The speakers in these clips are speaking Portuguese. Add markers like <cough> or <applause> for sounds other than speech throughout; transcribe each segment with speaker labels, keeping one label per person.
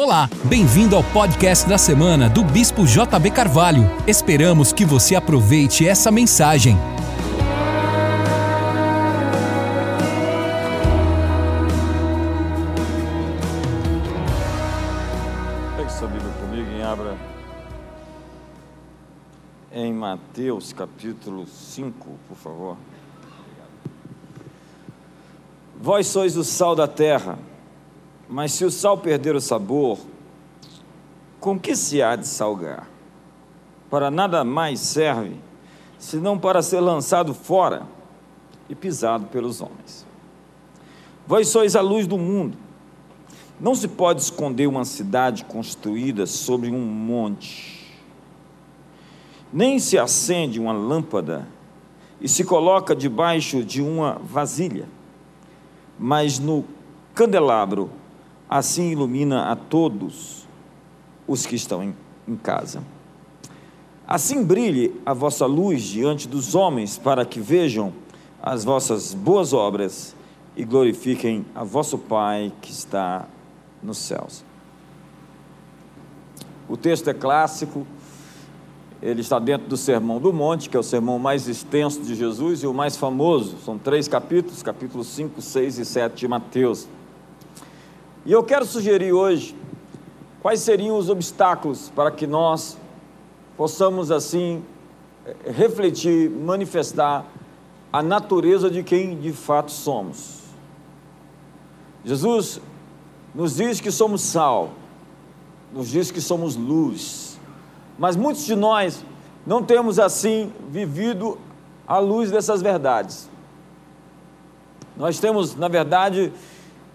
Speaker 1: Olá, bem-vindo ao podcast da semana do Bispo JB Carvalho. Esperamos que você aproveite essa mensagem.
Speaker 2: Pegue sua Bíblia comigo e abra em Mateus capítulo 5, por favor. Vós sois o sal da terra, mas se o sal perder o sabor, com que se há de salgar? Para nada mais serve, senão para ser lançado fora e pisado pelos homens. Vós sois a luz do mundo. Não se pode esconder uma cidade construída sobre um monte, nem se acende uma lâmpada e se coloca debaixo de uma vasilha, mas no candelabro, assim ilumina a todos os que estão em, em casa. Assim brilhe a vossa luz diante dos homens, para que vejam as vossas boas obras e glorifiquem a vosso Pai que está nos céus. O texto é clássico, ele está dentro do Sermão do Monte, que é o sermão mais extenso de Jesus e o mais famoso. São três capítulos, capítulos 5, 6 e 7 de Mateus. E eu quero sugerir hoje quais seriam os obstáculos para que nós possamos, assim, refletir, manifestar a natureza de quem de fato somos. Jesus nos diz que somos sal, nos diz que somos luz, mas muitos de nós não temos assim vivido à luz dessas verdades. Nós temos, na verdade,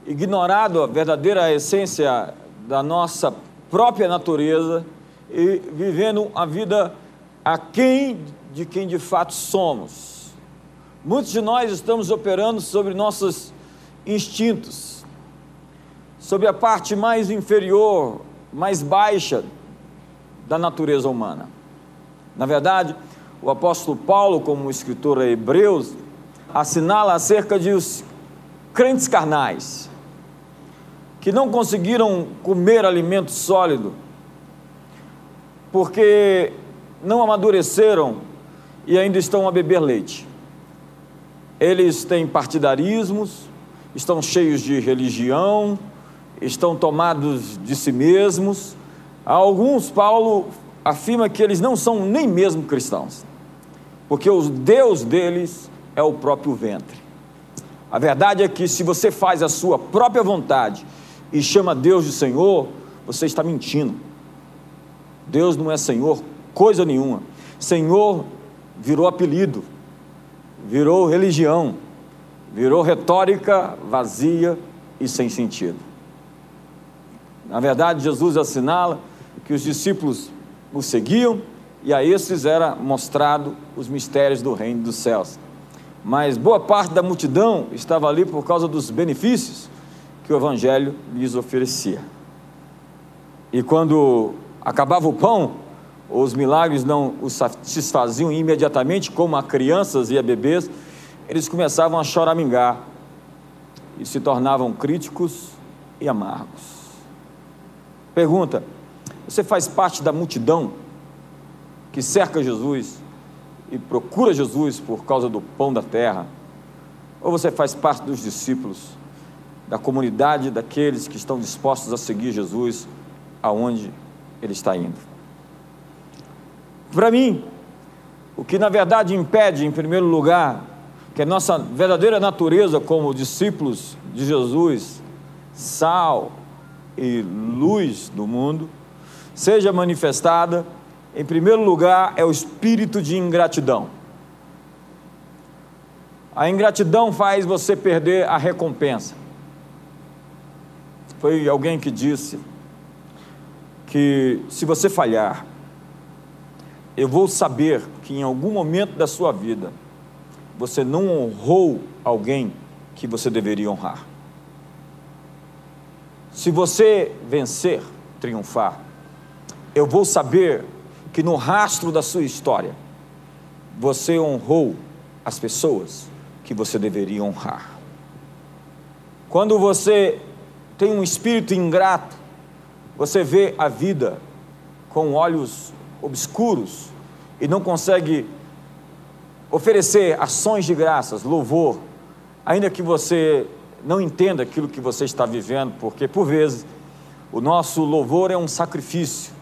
Speaker 2: ignorado a verdadeira essência da nossa própria natureza e vivendo a vida aquém de quem de fato somos. Muitos de nós estamos operando sobre nossos instintos, sobre a parte mais inferior, mais baixa da natureza humana. Na verdade, o apóstolo Paulo, como escritor a Hebreus, assinala acerca de os crentes carnais, que não conseguiram comer alimento sólido, porque não amadureceram e ainda estão a beber leite. Eles têm partidarismos, estão cheios de religião, estão tomados de si mesmos. Alguns, Paulo afirma que eles não são nem mesmo cristãos, porque o Deus deles é o próprio ventre. A verdade é que se você faz a sua própria vontade e chama Deus de Senhor, você está mentindo. Deus não é Senhor coisa nenhuma. Senhor virou apelido, virou religião, virou retórica vazia e sem sentido. Na verdade, Jesus assinala que os discípulos o seguiam e a esses era mostrado os mistérios do reino dos céus. Mas boa parte da multidão estava ali por causa dos benefícios que o evangelho lhes oferecia. E quando acabava o pão, os milagres não os satisfaziam imediatamente, como a crianças e a bebês, eles começavam a choramingar e se tornavam críticos e amargos. Pergunta: você faz parte da multidão que cerca Jesus e procura Jesus por causa do pão da terra? Ou você faz parte dos discípulos, da comunidade daqueles que estão dispostos a seguir Jesus aonde ele está indo? Para mim, o que na verdade impede, em primeiro lugar, que a nossa verdadeira natureza como discípulos de Jesus, sal e luz do mundo, seja manifestada, em primeiro lugar, é o espírito de ingratidão. A ingratidão faz você perder a recompensa. Foi alguém que disse que se você falhar, eu vou saber que em algum momento da sua vida você não honrou alguém que você deveria honrar. Se você vencer, triunfar, eu vou saber que no rastro da sua história você honrou as pessoas que você deveria honrar. Quando você tem um espírito ingrato, Você vê a vida com olhos obscuros e não consegue oferecer ações de graças, louvor, ainda que você não entenda aquilo que você está vivendo, porque por vezes o nosso louvor é um sacrifício,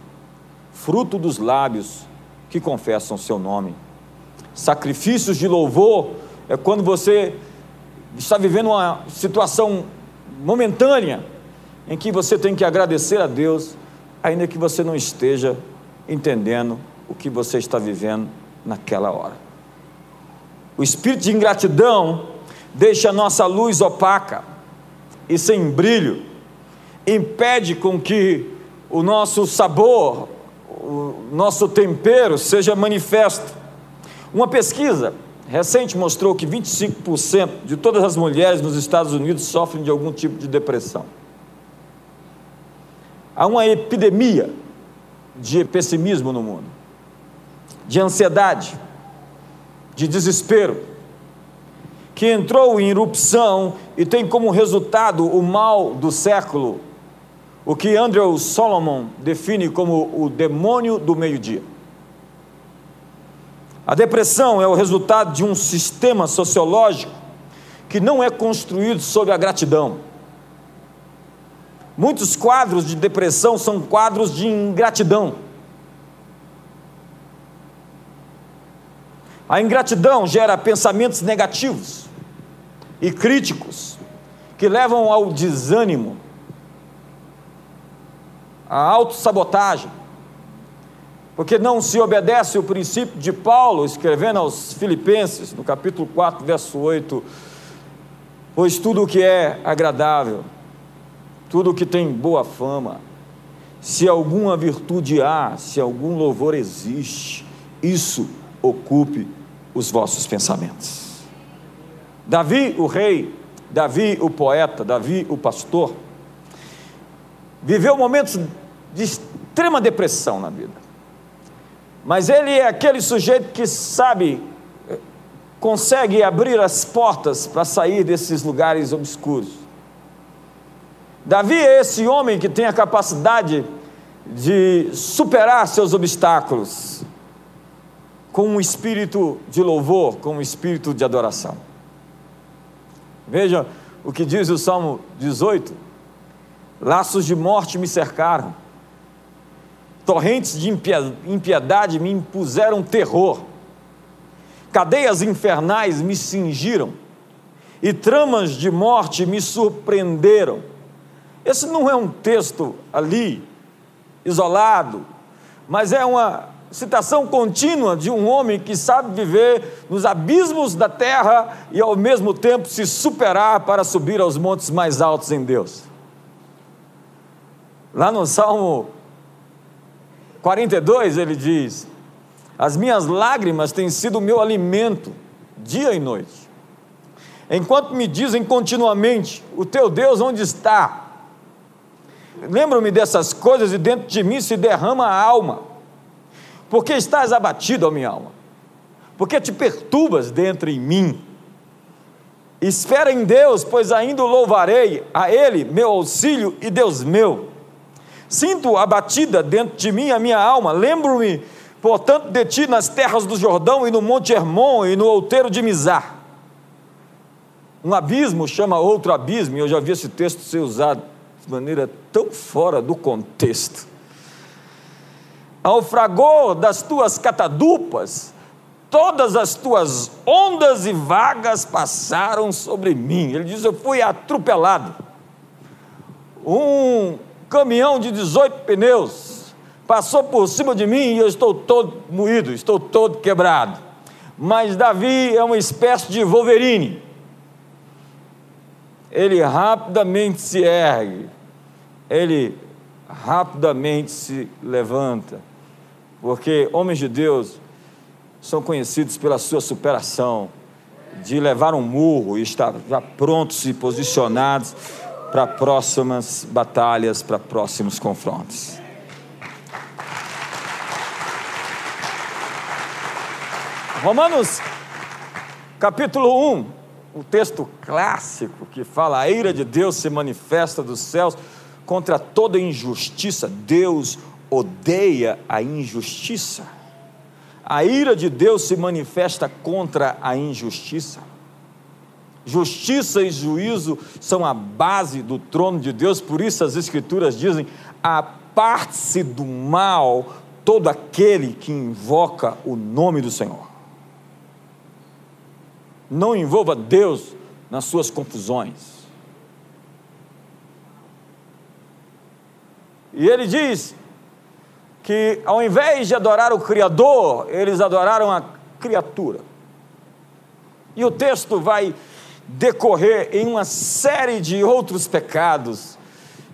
Speaker 2: fruto dos lábios que confessam seu nome. Sacrifícios de louvor é quando você está vivendo uma situação momentânea em que você tem que agradecer a Deus, ainda que você não esteja entendendo o que você está vivendo naquela hora. O espírito de ingratidão deixa a nossa luz opaca e sem brilho, impede com que o nosso sabor, o nosso tempero seja manifesto. Uma pesquisa recente mostrou que 25% de todas as mulheres nos Estados Unidos sofrem de algum tipo de depressão. Há uma epidemia de pessimismo no mundo, de ansiedade, de desespero, que entrou em erupção e tem como resultado o mal do século, o que Andrew Solomon define como o demônio do meio-dia. A depressão é o resultado de um sistema sociológico que não é construído sobre a gratidão. Muitos quadros de depressão são quadros de ingratidão. A ingratidão gera pensamentos negativos e críticos que levam ao desânimo, à autossabotagem, porque não se obedece o princípio de Paulo, escrevendo aos Filipenses, no capítulo 4, verso 8: Pois tudo o que é agradável, tudo o que tem boa fama, se alguma virtude há, se algum louvor existe, isso ocupe os vossos pensamentos. Davi, o rei, Davi, o poeta, Davi, o pastor, viveu momentos de extrema depressão na vida. Mas ele é aquele sujeito que sabe, consegue abrir as portas para sair desses lugares obscuros. Davi é esse homem que tem a capacidade de superar seus obstáculos com um espírito de louvor, com um espírito de adoração. Veja o que diz o Salmo 18: Laços de morte me cercaram, torrentes de impiedade me impuseram terror, cadeias infernais me cingiram, e tramas de morte me surpreenderam. Esse não é um texto ali, isolado, mas é uma citação contínua de um homem que sabe viver nos abismos da terra e ao mesmo tempo se superar para subir aos montes mais altos em Deus. Lá no Salmo 42 ele diz: As minhas lágrimas têm sido o meu alimento, dia e noite. Enquanto me dizem continuamente: O teu Deus onde está? Lembro-me dessas coisas e dentro de mim se derrama a alma porque estás abatido, ó minha alma? Porque te perturbas dentro em mim? Espera em Deus, pois ainda o louvarei, a Ele, meu auxílio e Deus meu. Sinto abatida dentro de mim a minha alma, lembro-me, portanto, de ti nas terras do Jordão e no Monte Hermon e no outeiro de Mizar. Um abismo chama outro abismo, e eu já vi esse texto ser usado de maneira tão fora do contexto ao fragor das tuas catadupas, todas as tuas ondas e vagas passaram sobre mim. Ele diz: Eu fui atropelado. Um caminhão de 18 pneus passou por cima de mim e eu estou todo moído, estou todo quebrado. Mas Davi é uma espécie de Wolverine. Ele rapidamente se ergue, ele rapidamente se levanta porque homens de Deus são conhecidos pela sua superação, de levar um murro e estar já prontos e posicionados para próximas batalhas, para próximos confrontos. Romanos capítulo 1, um texto clássico que fala a ira de Deus se manifesta dos céus contra toda injustiça. Deus odeia a injustiça. A ira de Deus se manifesta contra a injustiça. Justiça e juízo são a base do trono de Deus, por isso as Escrituras dizem: aparte-se do mal todo aquele que invoca o nome do Senhor. Não envolva Deus nas suas confusões. E ele diz que ao invés de adorar o Criador, eles adoraram a criatura. E o texto vai decorrer em uma série de outros pecados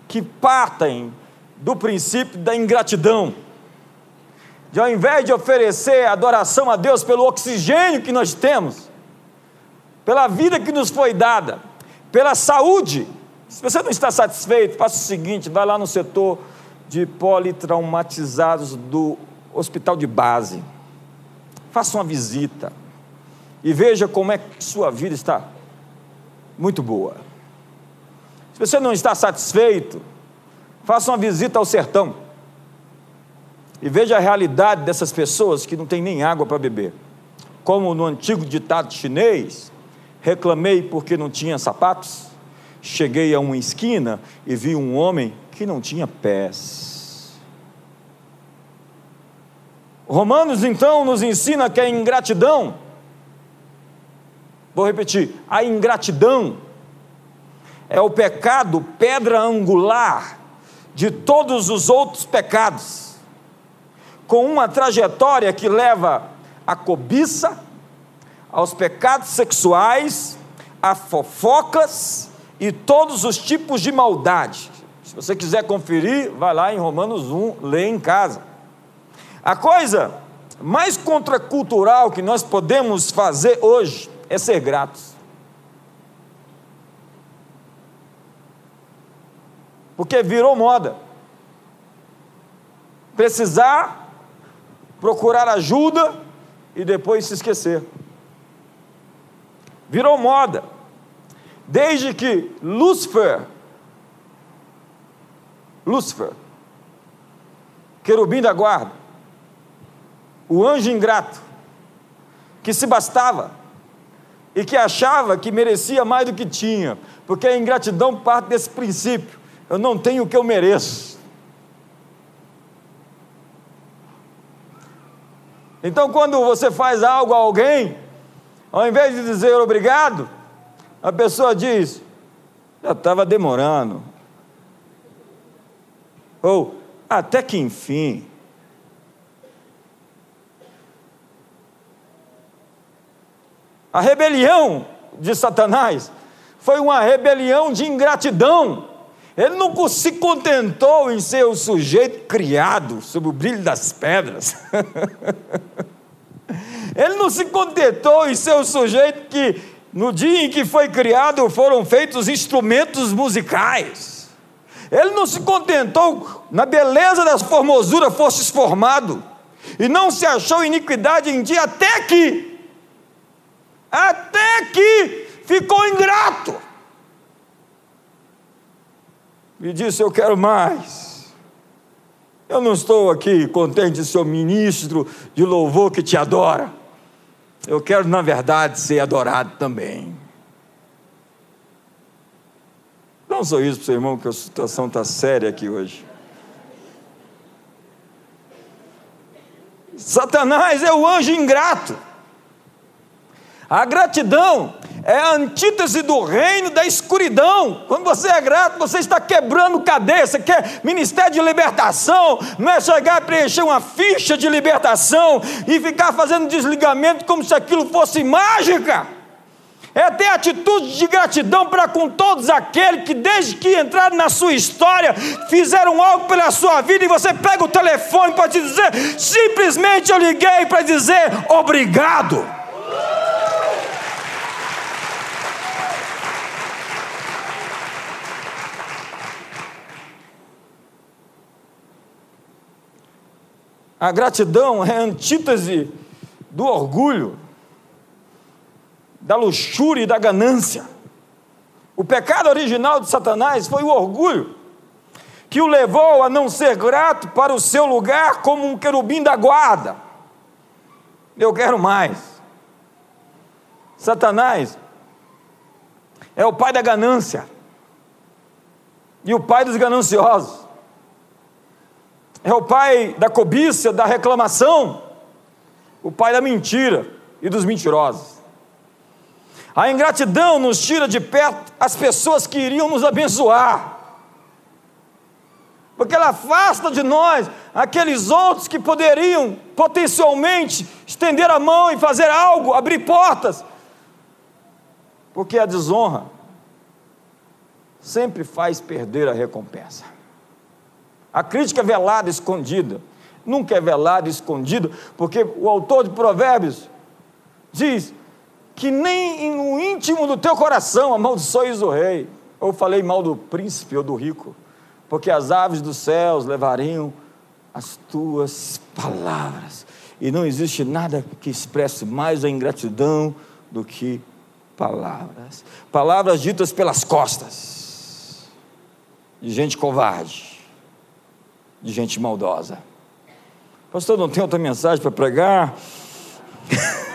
Speaker 2: que partem do princípio da ingratidão. De ao invés de oferecer adoração a Deus pelo oxigênio que nós temos, pela vida que nos foi dada, pela saúde, se você não está satisfeito, faça o seguinte: vai lá no setor de politraumatizados do hospital de base. Faça uma visita e veja como é que sua vida está muito boa. Se você não está satisfeito, faça uma visita ao sertão e veja a realidade dessas pessoas que não têm nem água para beber. Como no antigo ditado chinês, reclamei porque não tinha sapatos, cheguei a uma esquina e vi um homem que não tinha pés. Romanos então nos ensina que a ingratidão, vou repetir, a ingratidão é o pecado pedra angular de todos os outros pecados, com uma trajetória que leva à cobiça, aos pecados sexuais, a fofocas e todos os tipos de maldade. Se você quiser conferir, vai lá em Romanos 1, lê em casa. A coisa mais contracultural que nós podemos fazer hoje é ser gratos. Porque virou moda. Precisar, procurar ajuda e depois se esquecer. Virou moda. Desde que Lúcifer, Lúcifer, querubim da guarda, o anjo ingrato, que se bastava e que achava que merecia mais do que tinha, porque a ingratidão parte desse princípio: eu não tenho o que eu mereço. Então, quando você faz algo a alguém, ao invés de dizer obrigado, a pessoa diz: já estava demorando. Ou, até que enfim. A rebelião de Satanás foi uma rebelião de ingratidão. Ele não se contentou em ser o sujeito criado sob o brilho das pedras. <laughs> Ele não se contentou em ser o sujeito que no dia em que foi criado, foram feitos instrumentos musicais. Ele não se contentou na beleza das formosuras fostes formado, e não se achou iniquidade em dia até que, até que ficou ingrato. E disse: Eu quero mais. Eu não estou aqui contente de ser o ministro de louvor que te adora. Eu quero, na verdade, ser adorado também. Dá um sorriso para o seu irmão, que a situação está séria aqui hoje. Satanás é o anjo ingrato. A gratidão é a antítese do reino da escuridão. Quando você é grato, você está quebrando cadeia. Você quer ministério de libertação, não é chegar a preencher uma ficha de libertação e ficar fazendo desligamento como se aquilo fosse mágica. É ter atitude de gratidão para com todos aqueles que, desde que entraram na sua história, fizeram algo pela sua vida e você pega o telefone para te dizer: simplesmente eu liguei para dizer obrigado. A gratidão é a antítese do orgulho, da luxúria e da ganância. O pecado original de Satanás foi o orgulho. que o levou a não ser grato para o seu lugar como um querubim da guarda. Eu quero mais. Satanás é o pai da ganância e o pai dos gananciosos. É o pai da cobiça, da reclamação, o pai da mentira e dos mentirosos. A ingratidão nos tira de perto as pessoas que iriam nos abençoar. Porque ela afasta de nós aqueles outros que poderiam potencialmente estender a mão e fazer algo, abrir portas. Porque a desonra sempre faz perder a recompensa. A crítica velada, escondida, nunca é velada escondida, porque o autor de Provérbios diz: que nem no íntimo do teu coração amaldiçoes o rei. Ou falei mal do príncipe ou do rico, porque as aves dos céus levariam as tuas palavras. E não existe nada que expresse mais a ingratidão do que palavras. Palavras ditas pelas costas, de gente covarde, de gente maldosa. Pastor, não tem outra mensagem para pregar? <laughs>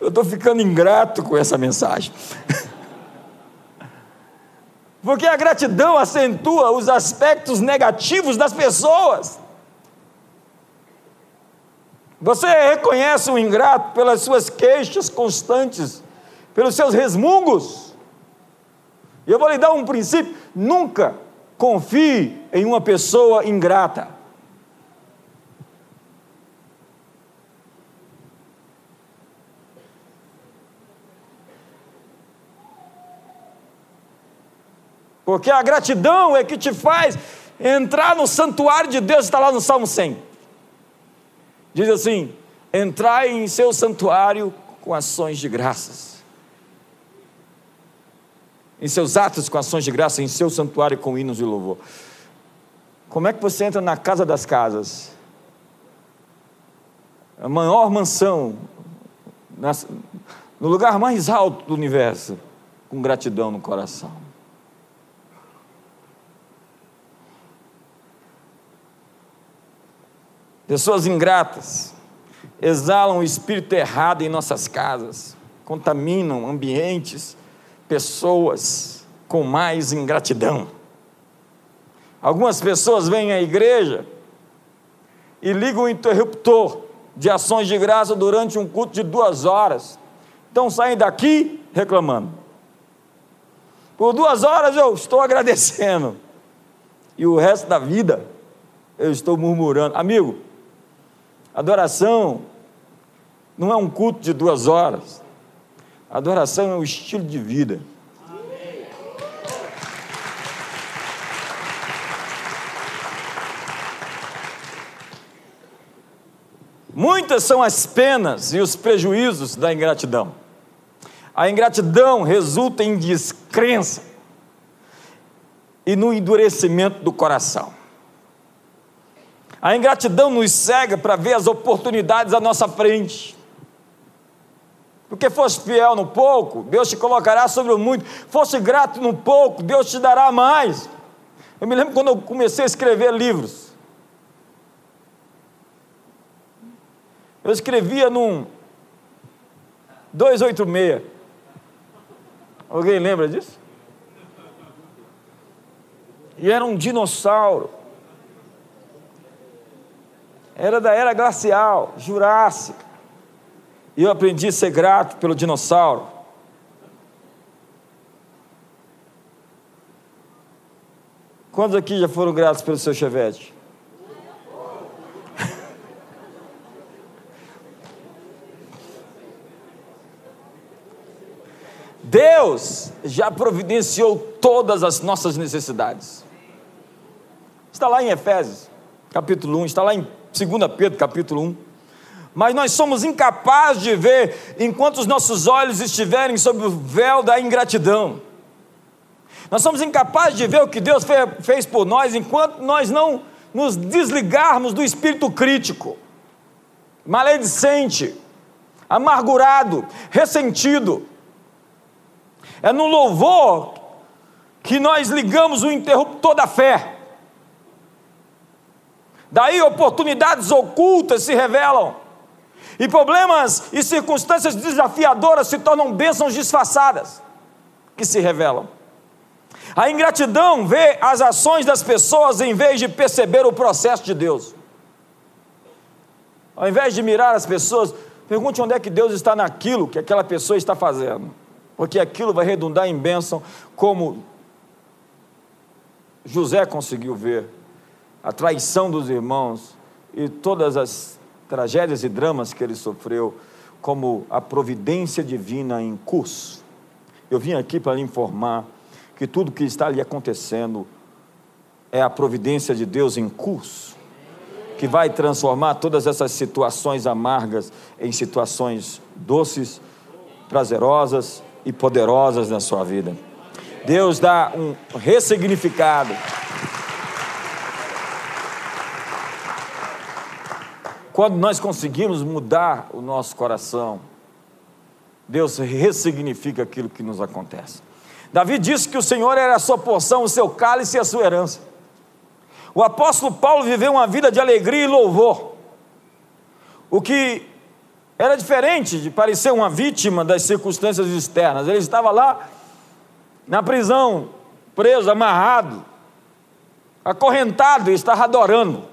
Speaker 2: Eu estou ficando ingrato com essa mensagem. <laughs> Porque a gratidão acentua os aspectos negativos das pessoas. Você reconhece o ingrato pelas suas queixas constantes, pelos seus resmungos. E eu vou lhe dar um princípio: nunca confie em uma pessoa ingrata. Porque a gratidão é que te faz entrar no santuário de Deus, está lá no Salmo 100. Diz assim: entrai em seu santuário com ações de graças. Em seus atos com ações de graça, em seu santuário com hinos de louvor. Como é que você entra na casa das casas? A maior mansão, no lugar mais alto do universo, com gratidão no coração. Pessoas ingratas exalam o espírito errado em nossas casas, contaminam ambientes, pessoas com mais ingratidão. Algumas pessoas vêm à igreja e ligam o interruptor de ações de graça durante um culto de duas horas. Então saem daqui reclamando. Por duas horas eu estou agradecendo. E o resto da vida eu estou murmurando. Amigo, Adoração não é um culto de duas horas. Adoração é um estilo de vida. Muitas são as penas e os prejuízos da ingratidão. A ingratidão resulta em descrença e no endurecimento do coração. A ingratidão nos cega para ver as oportunidades à nossa frente. Porque foste fiel no pouco, Deus te colocará sobre o muito. Foste grato no pouco, Deus te dará mais. Eu me lembro quando eu comecei a escrever livros. Eu escrevia num 286. Alguém lembra disso? E era um dinossauro era da era glacial, jurássica. E eu aprendi a ser grato pelo dinossauro. Quantos aqui já foram gratos pelo seu chevette? <laughs> Deus já providenciou todas as nossas necessidades. Está lá em Efésios, capítulo 1, está lá em 2 Pedro capítulo 1. Mas nós somos incapazes de ver enquanto os nossos olhos estiverem sob o véu da ingratidão. Nós somos incapazes de ver o que Deus fez por nós enquanto nós não nos desligarmos do espírito crítico, maledicente, amargurado, ressentido. É no louvor que nós ligamos o interruptor da fé. Daí oportunidades ocultas se revelam. E problemas e circunstâncias desafiadoras se tornam bênçãos disfarçadas que se revelam. A ingratidão vê as ações das pessoas em vez de perceber o processo de Deus. Ao invés de mirar as pessoas, pergunte onde é que Deus está naquilo que aquela pessoa está fazendo, porque aquilo vai redundar em bênção, como José conseguiu ver a traição dos irmãos e todas as tragédias e dramas que ele sofreu, como a providência divina em curso. Eu vim aqui para lhe informar que tudo que está ali acontecendo é a providência de Deus em curso, que vai transformar todas essas situações amargas em situações doces, prazerosas e poderosas na sua vida. Deus dá um ressignificado Quando nós conseguimos mudar o nosso coração, Deus ressignifica aquilo que nos acontece. Davi disse que o Senhor era a sua porção, o seu cálice e a sua herança. O apóstolo Paulo viveu uma vida de alegria e louvor, o que era diferente de parecer uma vítima das circunstâncias externas. Ele estava lá na prisão, preso, amarrado, acorrentado e estava adorando.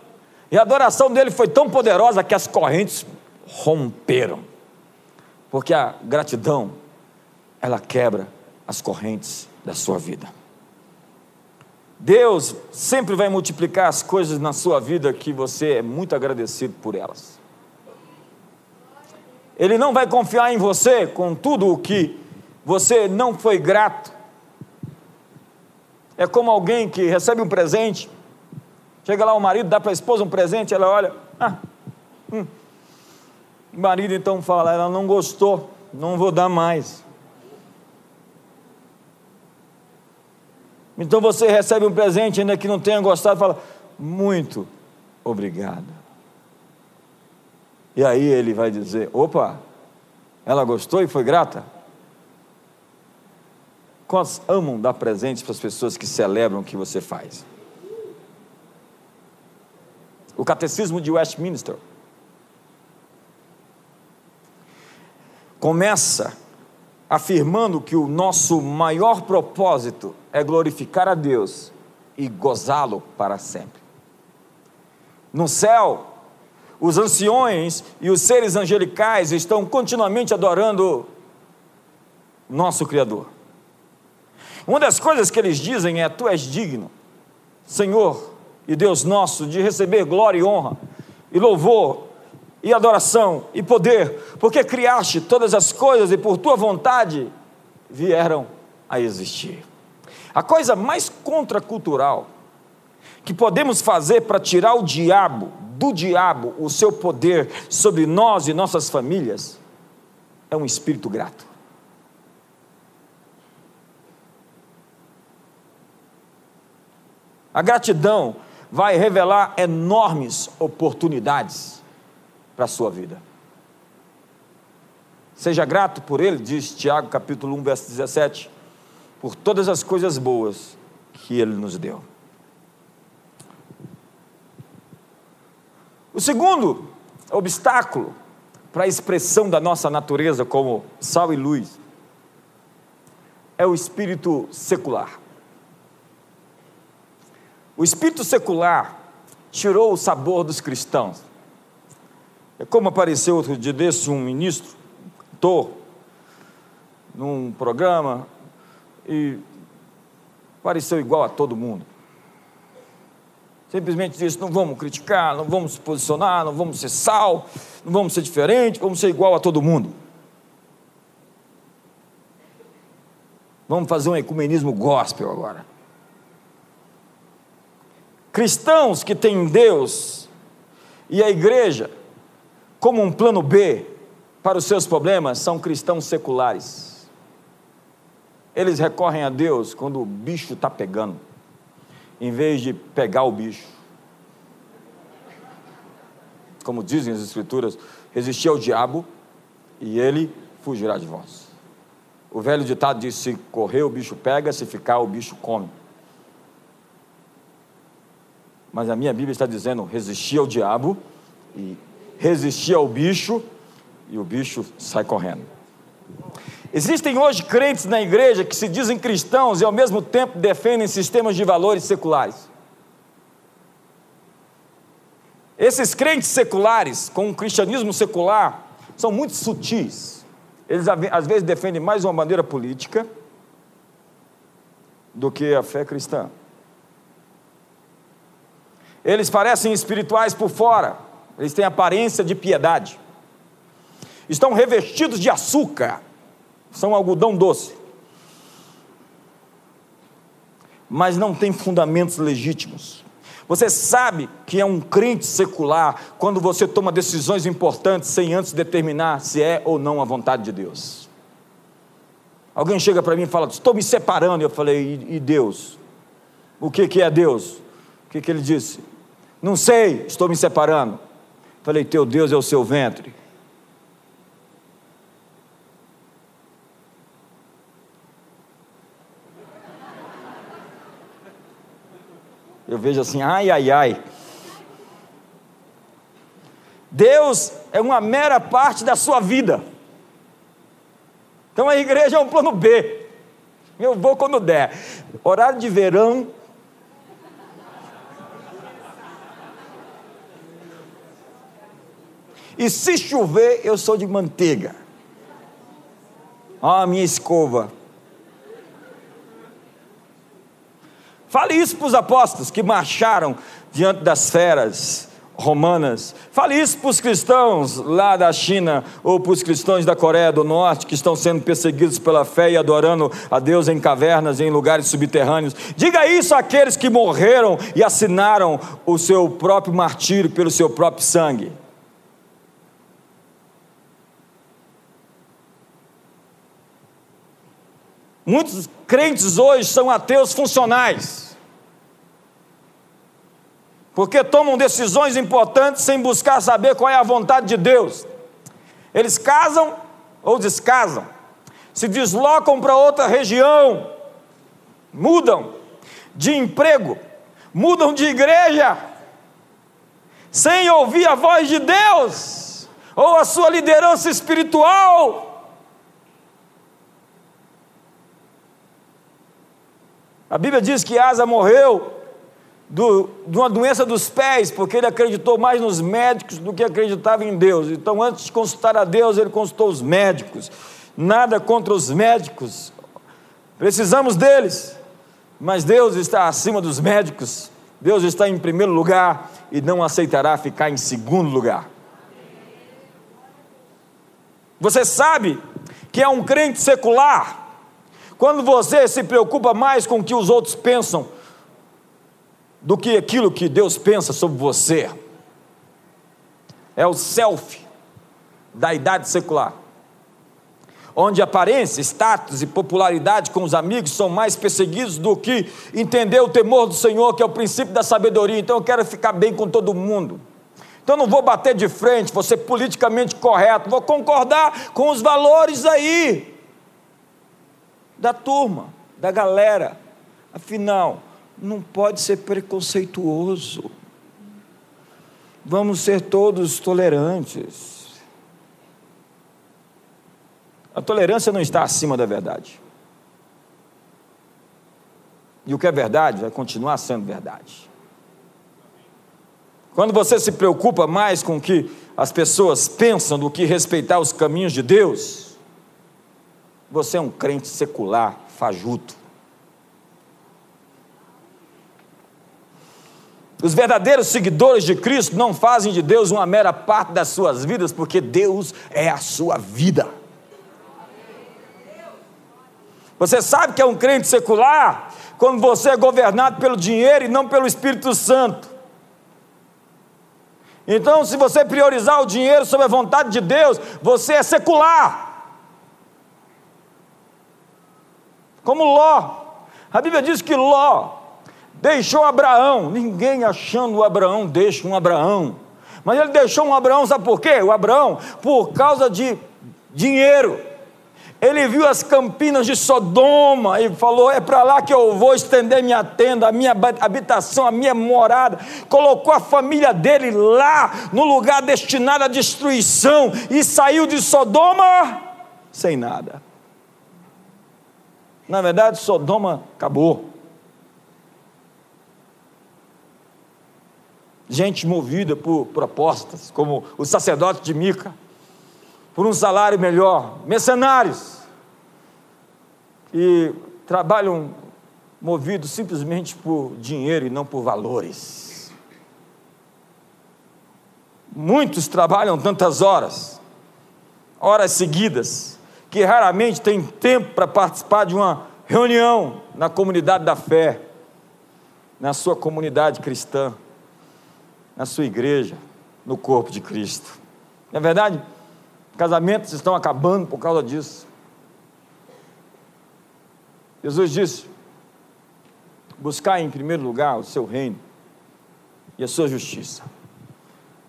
Speaker 2: E a adoração dele foi tão poderosa que as correntes romperam. Porque a gratidão, ela quebra as correntes da sua vida. Deus sempre vai multiplicar as coisas na sua vida que você é muito agradecido por elas. Ele não vai confiar em você com tudo o que você não foi grato. É como alguém que recebe um presente Chega lá o marido, dá para a esposa um presente, ela olha, ah, hum. O marido então fala, ela não gostou, não vou dar mais. Então você recebe um presente, ainda que não tenha gostado, fala, muito obrigado. E aí ele vai dizer: opa, ela gostou e foi grata? Quantos amam dar presentes para as pessoas que celebram o que você faz? O Catecismo de Westminster. Começa afirmando que o nosso maior propósito é glorificar a Deus e gozá-lo para sempre. No céu, os anciões e os seres angelicais estão continuamente adorando nosso Criador. Uma das coisas que eles dizem é: Tu és digno, Senhor, e Deus nosso de receber glória e honra, e louvor, e adoração, e poder, porque criaste todas as coisas e por tua vontade vieram a existir. A coisa mais contracultural que podemos fazer para tirar o diabo, do diabo, o seu poder sobre nós e nossas famílias, é um espírito grato. A gratidão vai revelar enormes oportunidades para a sua vida. Seja grato por ele, diz Tiago capítulo 1, verso 17, por todas as coisas boas que ele nos deu. O segundo obstáculo para a expressão da nossa natureza como sal e luz é o espírito secular. O espírito secular tirou o sabor dos cristãos. É como apareceu outro dia desse um ministro, tô, num programa, e pareceu igual a todo mundo. Simplesmente disse: não vamos criticar, não vamos se posicionar, não vamos ser sal, não vamos ser diferente, vamos ser igual a todo mundo. Vamos fazer um ecumenismo gospel agora. Cristãos que têm Deus e a igreja como um plano B para os seus problemas são cristãos seculares. Eles recorrem a Deus quando o bicho está pegando, em vez de pegar o bicho. Como dizem as Escrituras, resistir ao diabo e ele fugirá de vós. O velho ditado diz: se correr o bicho pega, se ficar o bicho come. Mas a minha Bíblia está dizendo: resistir ao diabo e resistir ao bicho, e o bicho sai correndo. Existem hoje crentes na igreja que se dizem cristãos e ao mesmo tempo defendem sistemas de valores seculares. Esses crentes seculares, com o cristianismo secular, são muito sutis. Eles às vezes defendem mais uma bandeira política do que a fé cristã. Eles parecem espirituais por fora, eles têm aparência de piedade. Estão revestidos de açúcar, são algodão doce. Mas não têm fundamentos legítimos. Você sabe que é um crente secular quando você toma decisões importantes sem antes determinar se é ou não a vontade de Deus. Alguém chega para mim e fala: Estou me separando. Eu falei: E, Deus? O que, é Deus? O que ele disse? Não sei, estou me separando. Falei: Teu Deus é o seu ventre. Eu vejo assim, ai, ai, ai. Deus é uma mera parte da sua vida. Então a igreja é um plano B. Eu vou quando der. Horário de verão. E se chover, eu sou de manteiga. Ó, a minha escova. Fale isso para os apóstolos que marcharam diante das feras romanas. Fale isso para os cristãos lá da China ou para os cristãos da Coreia do Norte que estão sendo perseguidos pela fé e adorando a Deus em cavernas, em lugares subterrâneos. Diga isso àqueles que morreram e assinaram o seu próprio martírio pelo seu próprio sangue. Muitos crentes hoje são ateus funcionais, porque tomam decisões importantes sem buscar saber qual é a vontade de Deus. Eles casam ou descasam, se deslocam para outra região, mudam de emprego, mudam de igreja, sem ouvir a voz de Deus ou a sua liderança espiritual A Bíblia diz que Asa morreu do, de uma doença dos pés, porque ele acreditou mais nos médicos do que acreditava em Deus. Então, antes de consultar a Deus, ele consultou os médicos. Nada contra os médicos, precisamos deles, mas Deus está acima dos médicos. Deus está em primeiro lugar e não aceitará ficar em segundo lugar. Você sabe que é um crente secular quando você se preocupa mais com o que os outros pensam do que aquilo que Deus pensa sobre você, é o self da idade secular, onde aparência, status e popularidade com os amigos são mais perseguidos do que entender o temor do Senhor, que é o princípio da sabedoria. Então eu quero ficar bem com todo mundo. Então não vou bater de frente, vou ser politicamente correto, vou concordar com os valores aí da turma, da galera. Afinal, não pode ser preconceituoso. Vamos ser todos tolerantes. A tolerância não está acima da verdade. E o que é verdade vai continuar sendo verdade. Quando você se preocupa mais com o que as pessoas pensam do que respeitar os caminhos de Deus, você é um crente secular, fajuto. Os verdadeiros seguidores de Cristo não fazem de Deus uma mera parte das suas vidas, porque Deus é a sua vida. Você sabe que é um crente secular quando você é governado pelo dinheiro e não pelo Espírito Santo. Então, se você priorizar o dinheiro sobre a vontade de Deus, você é secular. Como Ló. A Bíblia diz que Ló deixou Abraão, ninguém achando o Abraão deixa um Abraão, mas ele deixou um Abraão, sabe por quê? O Abraão, por causa de dinheiro. Ele viu as campinas de Sodoma e falou: É para lá que eu vou estender minha tenda, a minha habitação, a minha morada. Colocou a família dele lá, no lugar destinado à destruição, e saiu de Sodoma sem nada. Na verdade, Sodoma acabou. Gente movida por propostas, como o sacerdote de Mica por um salário melhor, mercenários que trabalham movidos simplesmente por dinheiro e não por valores. Muitos trabalham tantas horas, horas seguidas, que raramente têm tempo para participar de uma reunião na comunidade da fé, na sua comunidade cristã, na sua igreja, no corpo de Cristo. Não é verdade? Casamentos estão acabando por causa disso. Jesus disse: buscar em primeiro lugar o seu reino e a sua justiça,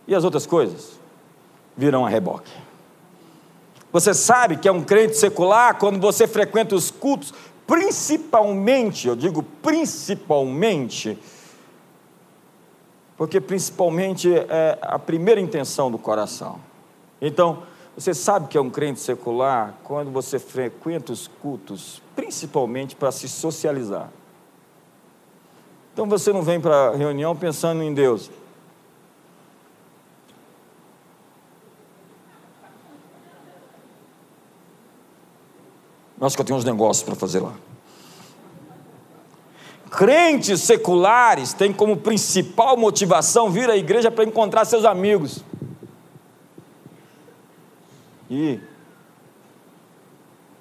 Speaker 2: e as outras coisas virão a reboque. Você sabe que é um crente secular quando você frequenta os cultos, principalmente, eu digo principalmente, porque principalmente é a primeira intenção do coração. Então, você sabe que é um crente secular quando você frequenta os cultos, principalmente para se socializar. Então você não vem para a reunião pensando em Deus. Acho que eu tenho uns negócios para fazer lá. Crentes seculares têm como principal motivação vir à igreja para encontrar seus amigos. E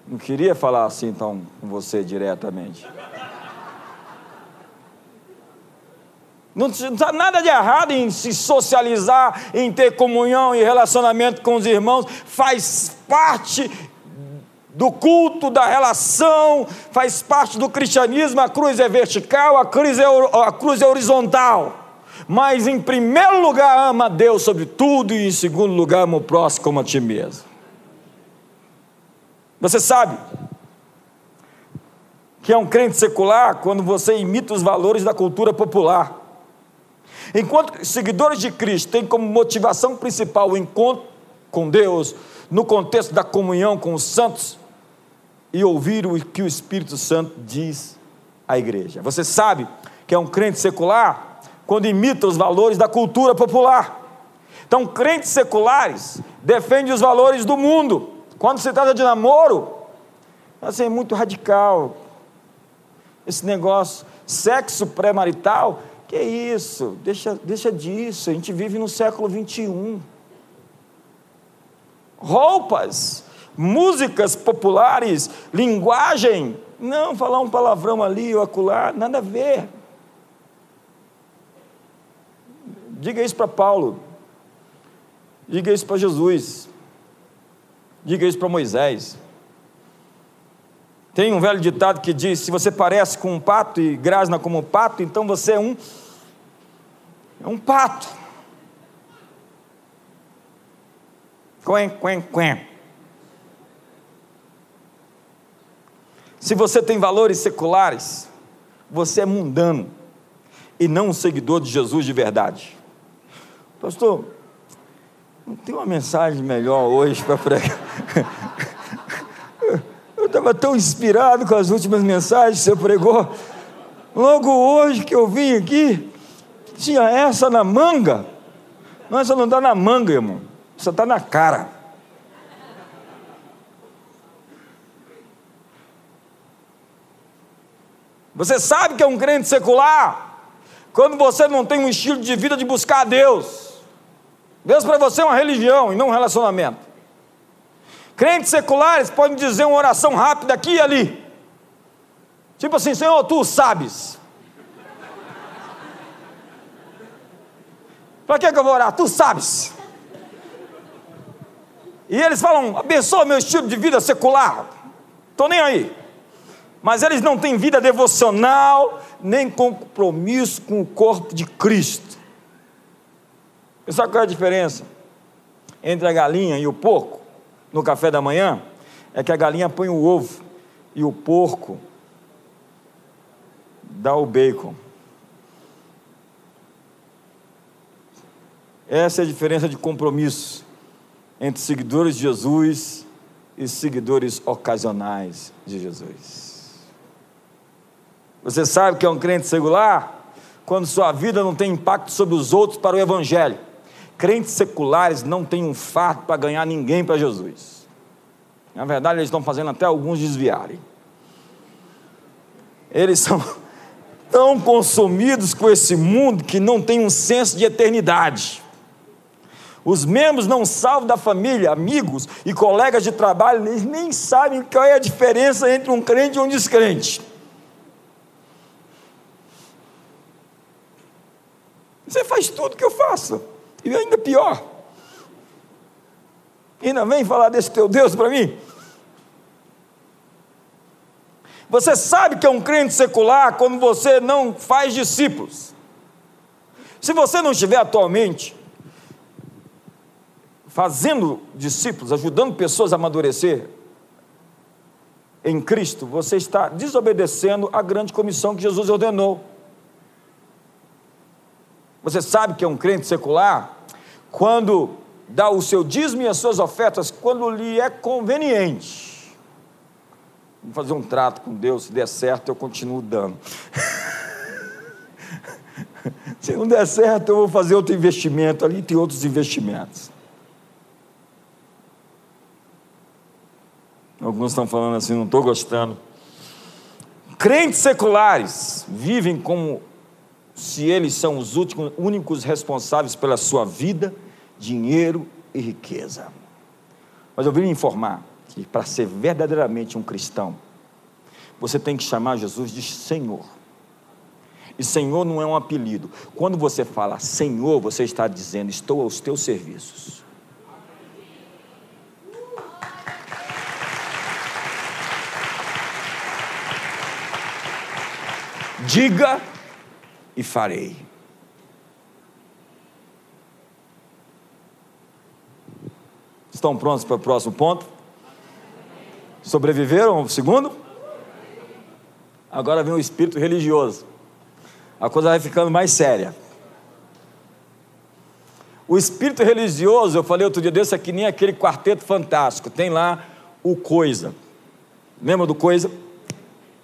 Speaker 2: não queria falar assim então com você diretamente. Não está nada de errado em se socializar, em ter comunhão e relacionamento com os irmãos, faz parte do culto, da relação, faz parte do cristianismo. A cruz é vertical, a cruz é, a cruz é horizontal. Mas em primeiro lugar, ama a Deus sobre tudo, e em segundo lugar, ama o próximo como a ti mesmo. Você sabe que é um crente secular quando você imita os valores da cultura popular. Enquanto seguidores de Cristo têm como motivação principal o encontro com Deus, no contexto da comunhão com os santos, e ouvir o que o Espírito Santo diz à igreja. Você sabe que é um crente secular quando imita os valores da cultura popular. Então, crentes seculares defendem os valores do mundo, quando se trata de namoro, assim, é muito radical. Esse negócio, sexo pré-marital, que isso? Deixa, deixa disso, a gente vive no século 21. Roupas, músicas populares, linguagem, não falar um palavrão ali ou acolá, nada a ver. Diga isso para Paulo, diga isso para Jesus. Diga isso para Moisés. Tem um velho ditado que diz: se você parece com um pato e grasna como um pato, então você é um é um pato. Quen, quen, quen. Se você tem valores seculares, você é mundano e não um seguidor de Jesus de verdade. Pastor, não tem uma mensagem melhor hoje para pregar? <laughs> Eu estava tão inspirado com as últimas mensagens que você pregou. Logo hoje que eu vim aqui, tinha essa na manga. Não, essa não está na manga, irmão. Essa está na cara. Você sabe que é um crente secular quando você não tem um estilo de vida de buscar a Deus. Deus para você é uma religião e não um relacionamento. Crentes seculares podem dizer uma oração rápida aqui e ali. Tipo assim, Senhor, tu sabes. Para que, que eu vou orar? Tu sabes. E eles falam, abençoa meu estilo de vida secular. Estou nem aí. Mas eles não têm vida devocional, nem compromisso com o corpo de Cristo. E sabe qual é a diferença entre a galinha e o porco no café da manhã? é que a galinha põe o ovo e o porco dá o bacon. Essa é a diferença de compromisso entre seguidores de Jesus e seguidores ocasionais de Jesus. Você sabe que é um crente secular quando sua vida não tem impacto sobre os outros para o Evangelho. Crentes seculares não têm um fato para ganhar ninguém para Jesus. Na verdade, eles estão fazendo até alguns desviarem. Eles <laughs> são tão consumidos com esse mundo que não tem um senso de eternidade. Os membros não salvos da família, amigos e colegas de trabalho, eles nem sabem qual é a diferença entre um crente e um descrente. Você faz tudo que eu faço, e ainda pior. Ainda vem falar desse teu Deus para mim? Você sabe que é um crente secular quando você não faz discípulos. Se você não estiver atualmente fazendo discípulos, ajudando pessoas a amadurecer em Cristo, você está desobedecendo a grande comissão que Jesus ordenou. Você sabe que é um crente secular quando dá o seu dízimo e as suas ofertas quando lhe é conveniente. Vou fazer um trato com Deus, se der certo eu continuo dando. <laughs> se não der certo eu vou fazer outro investimento ali, tem outros investimentos. Alguns estão falando assim, não estou gostando. Crentes seculares vivem como se eles são os únicos responsáveis pela sua vida, dinheiro e riqueza. Mas eu vim informar que para ser verdadeiramente um cristão, você tem que chamar Jesus de Senhor. E Senhor não é um apelido. Quando você fala Senhor, você está dizendo: Estou aos teus serviços. Diga e farei. Estão prontos para o próximo ponto? Sobreviveram ao segundo? Agora vem o espírito religioso. A coisa vai ficando mais séria. O espírito religioso, eu falei outro dia desse, é que nem aquele quarteto fantástico. Tem lá o Coisa. Lembra do Coisa?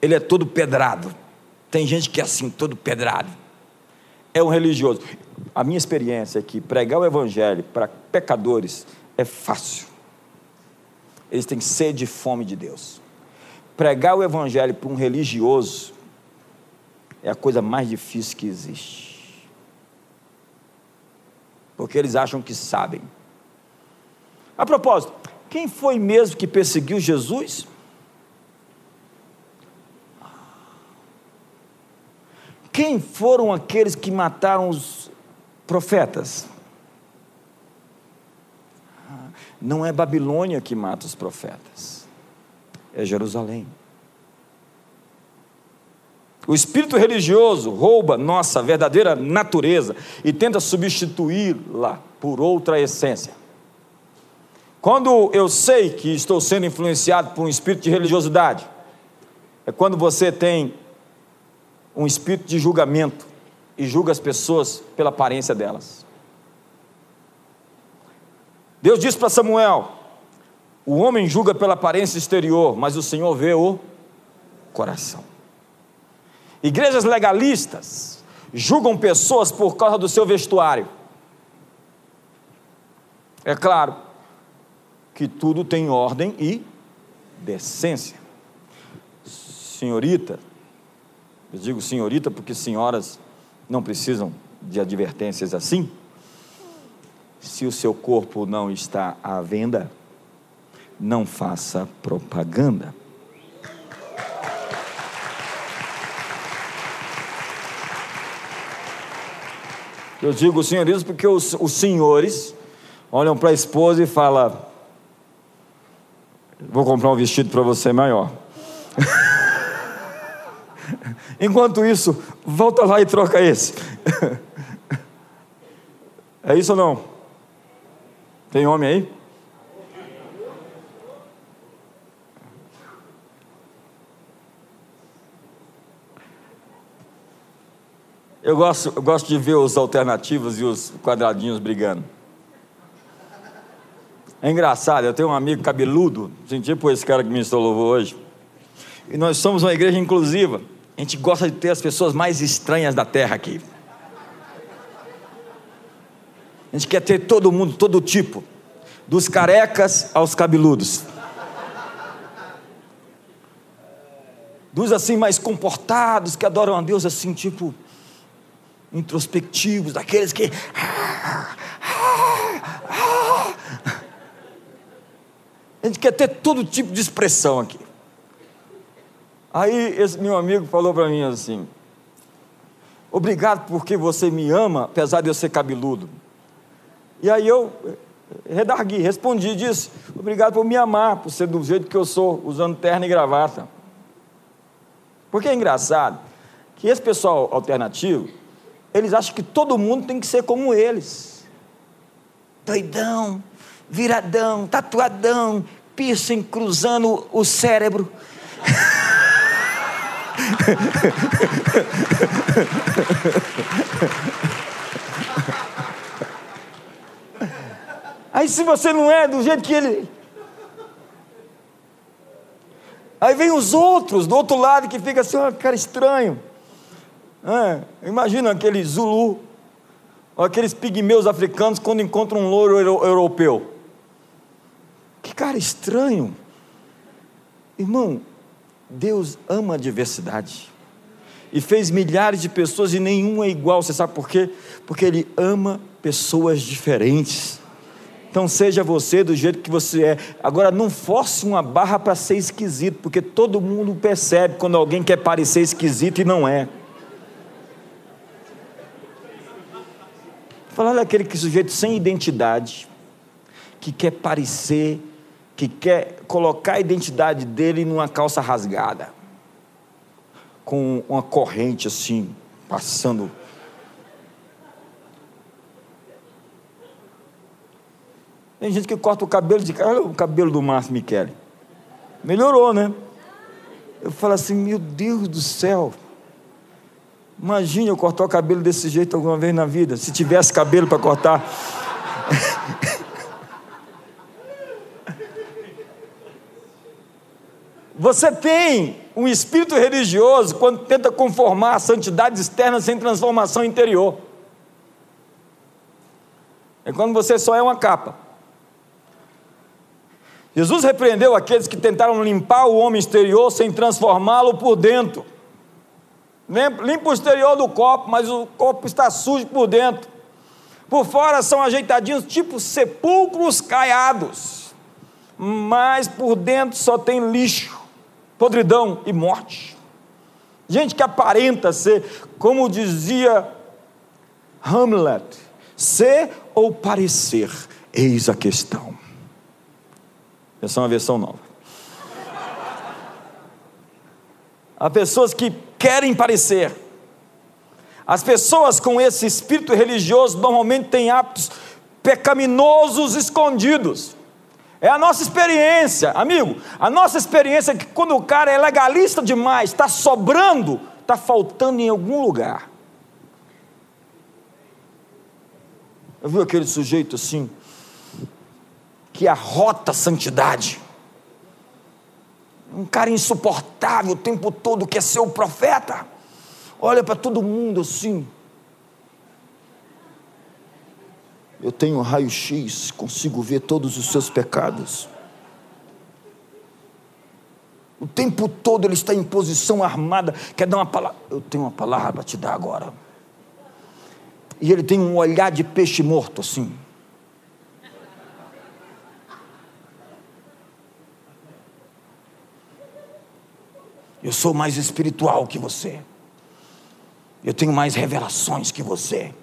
Speaker 2: Ele é todo pedrado. Tem gente que é assim, todo pedrado. É um religioso. A minha experiência é que pregar o evangelho para pecadores é fácil. Eles têm sede e fome de Deus. Pregar o evangelho para um religioso é a coisa mais difícil que existe. Porque eles acham que sabem. A propósito, quem foi mesmo que perseguiu Jesus? Quem foram aqueles que mataram os profetas? Não é Babilônia que mata os profetas, é Jerusalém. O espírito religioso rouba nossa verdadeira natureza e tenta substituí-la por outra essência. Quando eu sei que estou sendo influenciado por um espírito de religiosidade, é quando você tem um espírito de julgamento e julga as pessoas pela aparência delas. Deus disse para Samuel: o homem julga pela aparência exterior, mas o Senhor vê o coração. Igrejas legalistas julgam pessoas por causa do seu vestuário. É claro que tudo tem ordem e decência. Senhorita, eu digo senhorita porque senhoras não precisam de advertências assim. Se o seu corpo não está à venda, não faça propaganda. Eu digo senhoritas porque os, os senhores olham para a esposa e falam: Vou comprar um vestido para você maior. <laughs> Enquanto isso, volta lá e troca esse. <laughs> é isso ou não? Tem homem aí? Eu gosto, eu gosto de ver os alternativos e os quadradinhos brigando. É engraçado, eu tenho um amigo cabeludo, senti tipo esse cara que me instalou hoje. E nós somos uma igreja inclusiva. A gente gosta de ter as pessoas mais estranhas da terra aqui. A gente quer ter todo mundo, todo tipo, dos carecas aos cabeludos. Dos assim mais comportados, que adoram a Deus assim, tipo introspectivos, daqueles que A gente quer ter todo tipo de expressão aqui. Aí esse meu amigo falou para mim assim: Obrigado porque você me ama, apesar de eu ser cabeludo. E aí eu redargui, respondi, disse, obrigado por me amar, por ser do jeito que eu sou, usando terno e gravata. Porque é engraçado que esse pessoal alternativo, eles acham que todo mundo tem que ser como eles. Doidão, viradão, tatuadão, piercing cruzando o cérebro. <laughs> Aí se você não é do jeito que ele. Aí vem os outros do outro lado que fica assim, oh, cara estranho. É, imagina aquele Zulu, aqueles pigmeus africanos quando encontram um louro europeu. Que cara estranho. Irmão, Deus ama a diversidade. E fez milhares de pessoas e nenhum é igual. Você sabe por quê? Porque Ele ama pessoas diferentes. Então seja você do jeito que você é. Agora não force uma barra para ser esquisito, porque todo mundo percebe quando alguém quer parecer esquisito e não é. Falar daquele que sujeito sem identidade, que quer parecer, que quer colocar a identidade dele numa calça rasgada, com uma corrente assim, passando Tem gente que corta o cabelo de olha o cabelo do Márcio Michele. Melhorou, né? Eu falo assim, meu Deus do céu. Imagine eu cortar o cabelo desse jeito alguma vez na vida, se tivesse cabelo para cortar. <laughs> Você tem um espírito religioso quando tenta conformar a santidade externa sem transformação interior. É quando você só é uma capa. Jesus repreendeu aqueles que tentaram limpar o homem exterior sem transformá-lo por dentro. Limpa o exterior do copo, mas o copo está sujo por dentro. Por fora são ajeitadinhos, tipo sepulcros caiados, mas por dentro só tem lixo, podridão e morte. Gente que aparenta ser, como dizia Hamlet, ser ou parecer, eis a questão. Essa é uma versão nova. Há pessoas que querem parecer. As pessoas com esse espírito religioso normalmente têm hábitos pecaminosos escondidos. É a nossa experiência, amigo. A nossa experiência é que quando o cara é legalista demais, está sobrando, está faltando em algum lugar. Eu vi aquele sujeito assim, que arrota a santidade. Um cara insuportável o tempo todo, quer ser o profeta. Olha para todo mundo assim. Eu tenho raio-x, consigo ver todos os seus pecados. O tempo todo ele está em posição armada, quer dar uma palavra. Eu tenho uma palavra para te dar agora. E ele tem um olhar de peixe morto assim. Eu sou mais espiritual que você. Eu tenho mais revelações que você.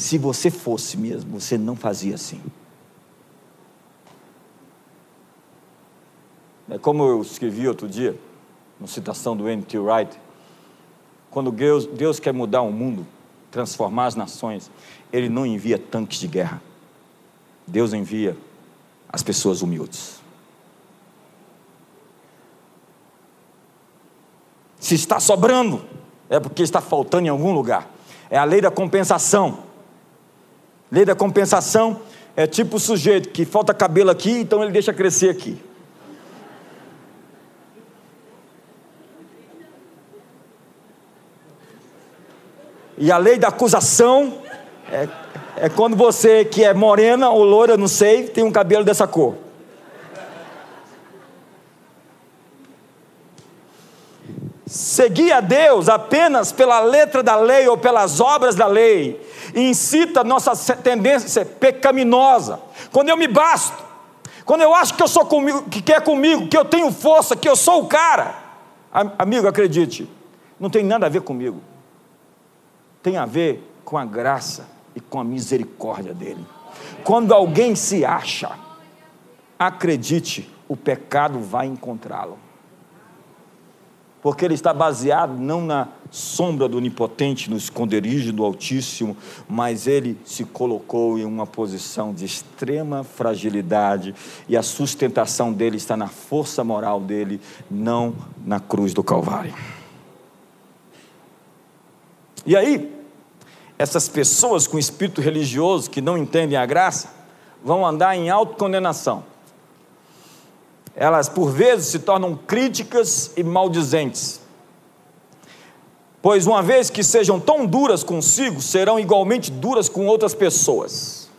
Speaker 2: Se você fosse mesmo, você não fazia assim. É como eu escrevi outro dia, uma citação do N.T. Wright. Quando Deus, Deus quer mudar o mundo, transformar as nações, Ele não envia tanques de guerra. Deus envia as pessoas humildes. Se está sobrando, é porque está faltando em algum lugar. É a lei da compensação. Lei da compensação é tipo o sujeito que falta cabelo aqui, então ele deixa crescer aqui. E a lei da acusação é, é quando você que é morena ou loura, não sei, tem um cabelo dessa cor. Seguir a Deus apenas pela letra da lei ou pelas obras da lei incita nossa tendência pecaminosa. Quando eu me basto, quando eu acho que eu sou comigo, que quer comigo, que eu tenho força, que eu sou o cara, amigo, acredite, não tem nada a ver comigo tem a ver com a graça e com a misericórdia dele. Quando alguém se acha, acredite, o pecado vai encontrá-lo. Porque ele está baseado não na sombra do onipotente, no esconderijo do Altíssimo, mas ele se colocou em uma posição de extrema fragilidade e a sustentação dele está na força moral dele, não na cruz do Calvário. E aí, essas pessoas com espírito religioso que não entendem a graça vão andar em autocondenação. Elas, por vezes, se tornam críticas e maldizentes. Pois, uma vez que sejam tão duras consigo, serão igualmente duras com outras pessoas.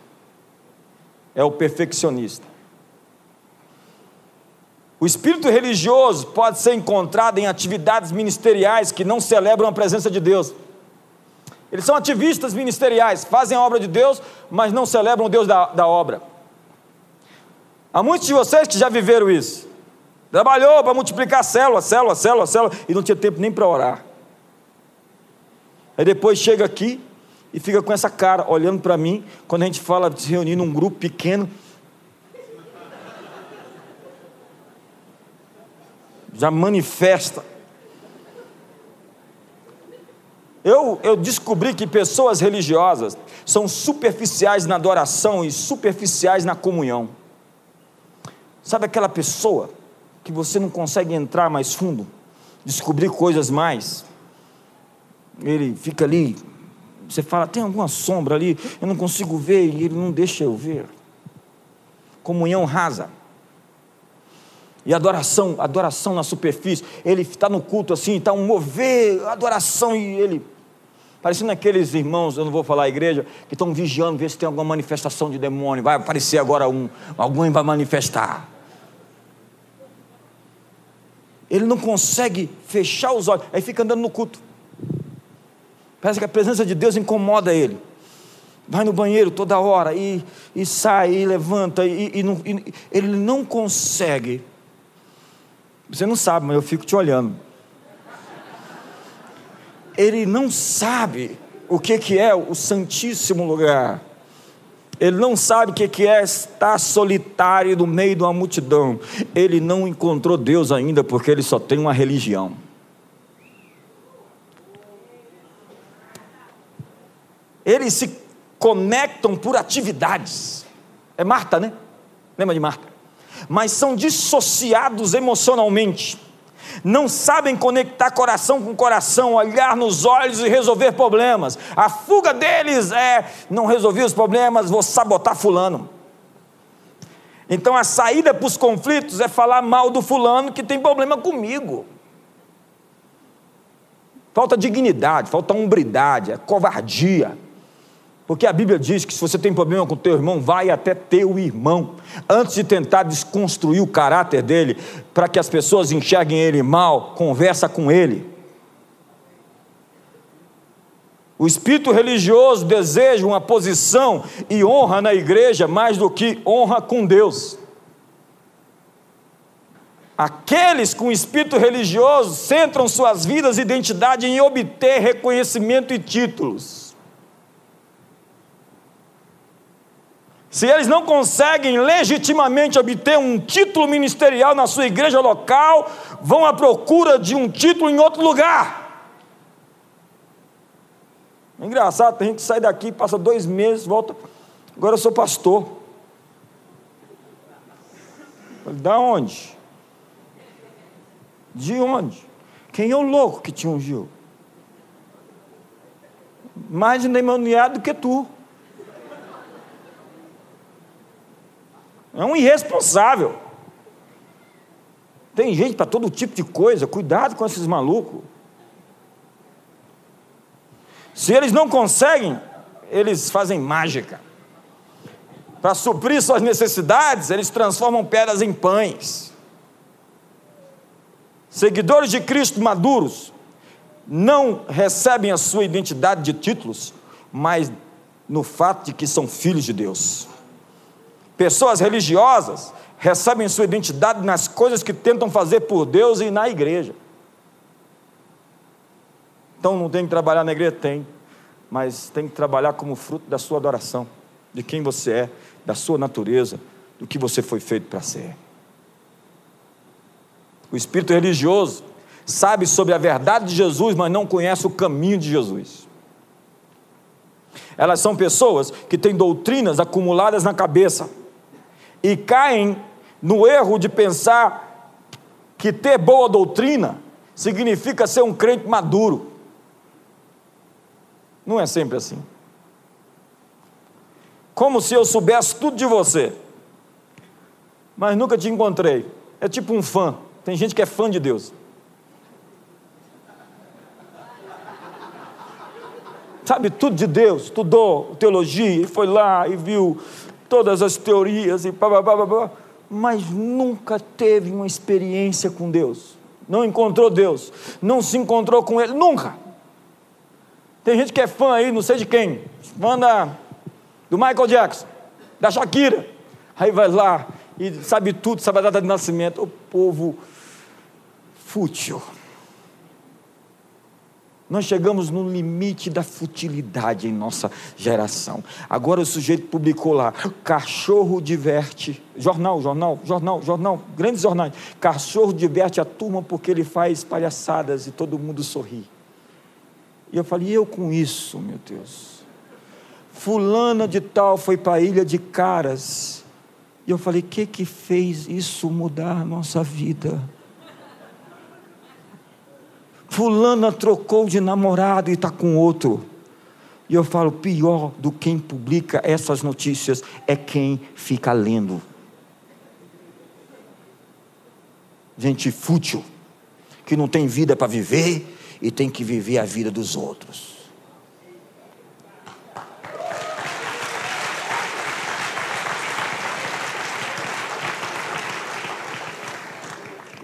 Speaker 2: É o perfeccionista. O espírito religioso pode ser encontrado em atividades ministeriais que não celebram a presença de Deus. Eles são ativistas ministeriais, fazem a obra de Deus, mas não celebram o Deus da, da obra. Há muitos de vocês que já viveram isso. Trabalhou para multiplicar célula, célula, célula, célula, e não tinha tempo nem para orar. Aí depois chega aqui e fica com essa cara, olhando para mim, quando a gente fala de se reunir num grupo pequeno. Já manifesta. Eu, eu descobri que pessoas religiosas são superficiais na adoração e superficiais na comunhão. Sabe aquela pessoa que você não consegue entrar mais fundo, descobrir coisas mais? Ele fica ali, você fala, tem alguma sombra ali, eu não consigo ver e ele não deixa eu ver. Comunhão rasa. E adoração, adoração na superfície. Ele está no culto assim, está um mover, adoração, e ele. Parecendo aqueles irmãos, eu não vou falar a igreja, que estão vigiando, ver se tem alguma manifestação de demônio. Vai aparecer agora um, alguém vai manifestar. Ele não consegue fechar os olhos, aí fica andando no culto. Parece que a presença de Deus incomoda ele. Vai no banheiro toda hora e, e sai, e levanta, e, e, não, e ele não consegue você não sabe, mas eu fico te olhando. Ele não sabe o que, que é o Santíssimo Lugar. Ele não sabe o que, é estar solitário no meio de uma multidão. Ele não encontrou Deus ainda porque ele só tem uma religião. Eles se conectam por atividades. É Marta, né? Lembra de Marta? mas são dissociados emocionalmente. Não sabem conectar coração com coração, olhar nos olhos e resolver problemas. A fuga deles é: não resolvi os problemas, vou sabotar Fulano. Então a saída para os conflitos é falar mal do fulano que tem problema comigo. Falta dignidade, falta hombridade, é covardia. Porque a Bíblia diz que se você tem problema com teu irmão, vai até teu irmão, antes de tentar desconstruir o caráter dele, para que as pessoas enxerguem ele mal, conversa com ele. O espírito religioso deseja uma posição e honra na igreja mais do que honra com Deus. Aqueles com espírito religioso centram suas vidas e identidade em obter reconhecimento e títulos. Se eles não conseguem legitimamente obter um título ministerial na sua igreja local, vão à procura de um título em outro lugar. É engraçado, tem gente que sai daqui, passa dois meses, volta. Agora eu sou pastor. Da onde? De onde? Quem é o louco que te ungiu? mais endemoniado do que tu. É um irresponsável. Tem gente para todo tipo de coisa, cuidado com esses malucos. Se eles não conseguem, eles fazem mágica. Para suprir suas necessidades, eles transformam pedras em pães. Seguidores de Cristo maduros não recebem a sua identidade de títulos, mas no fato de que são filhos de Deus. Pessoas religiosas recebem sua identidade nas coisas que tentam fazer por Deus e na igreja. Então não tem que trabalhar na igreja? Tem. Mas tem que trabalhar como fruto da sua adoração, de quem você é, da sua natureza, do que você foi feito para ser. O espírito religioso sabe sobre a verdade de Jesus, mas não conhece o caminho de Jesus. Elas são pessoas que têm doutrinas acumuladas na cabeça e caem no erro de pensar que ter boa doutrina significa ser um crente maduro. Não é sempre assim. Como se eu soubesse tudo de você, mas nunca te encontrei. É tipo um fã. Tem gente que é fã de Deus. Sabe tudo de Deus, estudou teologia, e foi lá e viu todas as teorias e pá, pá, pá, pá, mas nunca teve uma experiência com Deus. Não encontrou Deus, não se encontrou com Ele, nunca. Tem gente que é fã aí, não sei de quem, fã da, do Michael Jackson, da Shakira. Aí vai lá e sabe tudo, sabe a data de nascimento. O povo fútil. Nós chegamos no limite da futilidade em nossa geração. Agora o sujeito publicou lá: cachorro diverte. Jornal, jornal, jornal, jornal, grandes jornais. Cachorro diverte a turma porque ele faz palhaçadas e todo mundo sorri. E eu falei, e eu com isso, meu Deus. Fulana de tal foi para a ilha de Caras. E eu falei, o que que fez isso mudar a nossa vida? Fulana trocou de namorado e está com outro. E eu falo, pior do quem publica essas notícias é quem fica lendo. Gente fútil, que não tem vida para viver e tem que viver a vida dos outros.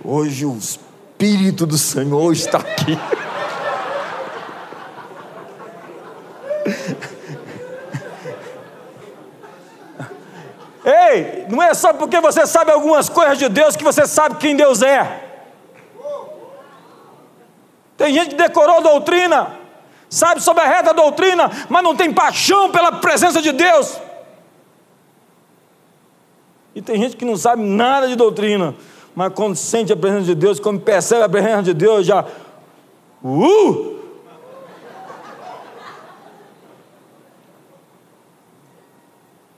Speaker 2: Hoje o Espírito do Senhor está aqui. Ei, não é só porque você sabe algumas coisas de Deus que você sabe quem Deus é. Tem gente que decorou doutrina, sabe sobre a reta doutrina, mas não tem paixão pela presença de Deus. E tem gente que não sabe nada de doutrina, mas quando sente a presença de Deus, quando percebe a presença de Deus, já. Uh!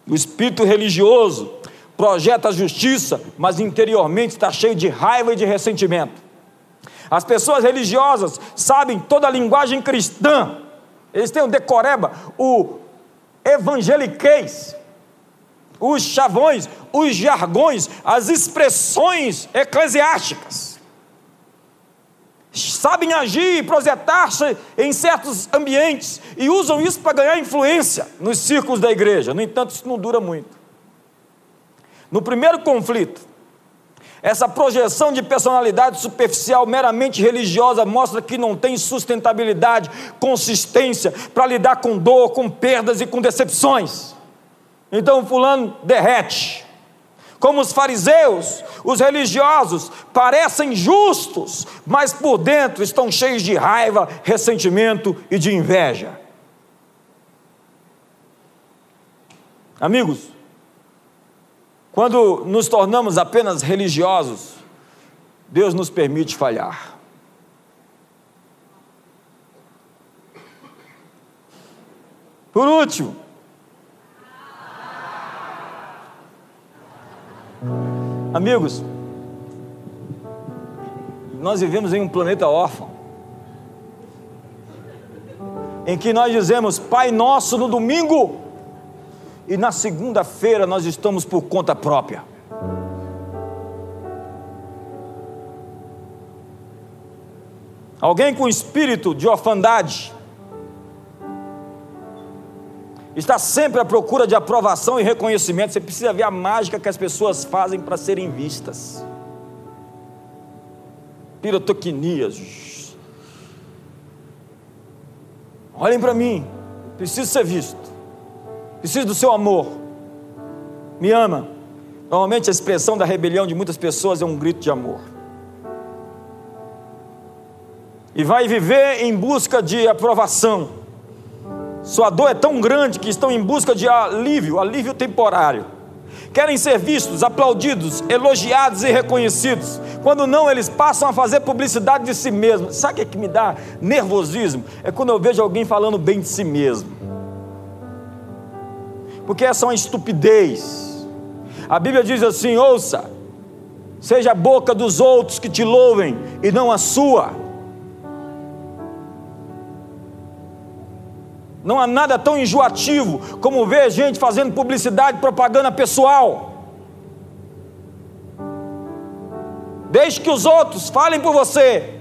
Speaker 2: O espírito religioso projeta a justiça, mas interiormente está cheio de raiva e de ressentimento. As pessoas religiosas sabem toda a linguagem cristã. Eles têm o decoreba, o evangeliquez, os chavões, os jargões, as expressões eclesiásticas. Sabem agir e projetar-se em certos ambientes e usam isso para ganhar influência nos círculos da igreja. No entanto, isso não dura muito. No primeiro conflito, essa projeção de personalidade superficial, meramente religiosa, mostra que não tem sustentabilidade, consistência para lidar com dor, com perdas e com decepções. Então, Fulano derrete. Como os fariseus, os religiosos parecem justos, mas por dentro estão cheios de raiva, ressentimento e de inveja. Amigos, quando nos tornamos apenas religiosos, Deus nos permite falhar. Por último, amigos, nós vivemos em um planeta órfão. em que nós dizemos Pai Nosso no domingo e na segunda-feira nós estamos por conta própria. Alguém com espírito de orfandade está sempre à procura de aprovação e reconhecimento. Você precisa ver a mágica que as pessoas fazem para serem vistas. Pirotocnias. Olhem para mim, preciso ser visto. Preciso do seu amor. Me ama. Normalmente a expressão da rebelião de muitas pessoas é um grito de amor. E vai viver em busca de aprovação sua dor é tão grande que estão em busca de alívio, alívio temporário. Querem ser vistos, aplaudidos, elogiados e reconhecidos. Quando não, eles passam a fazer publicidade de si mesmos. Sabe o que, é que me dá nervosismo? É quando eu vejo alguém falando bem de si mesmo. Porque essa é uma estupidez. A Bíblia diz assim: ouça, seja a boca dos outros que te louvem e não a sua. Não há nada tão enjoativo como ver gente fazendo publicidade, propaganda pessoal. Deixe que os outros falem por você.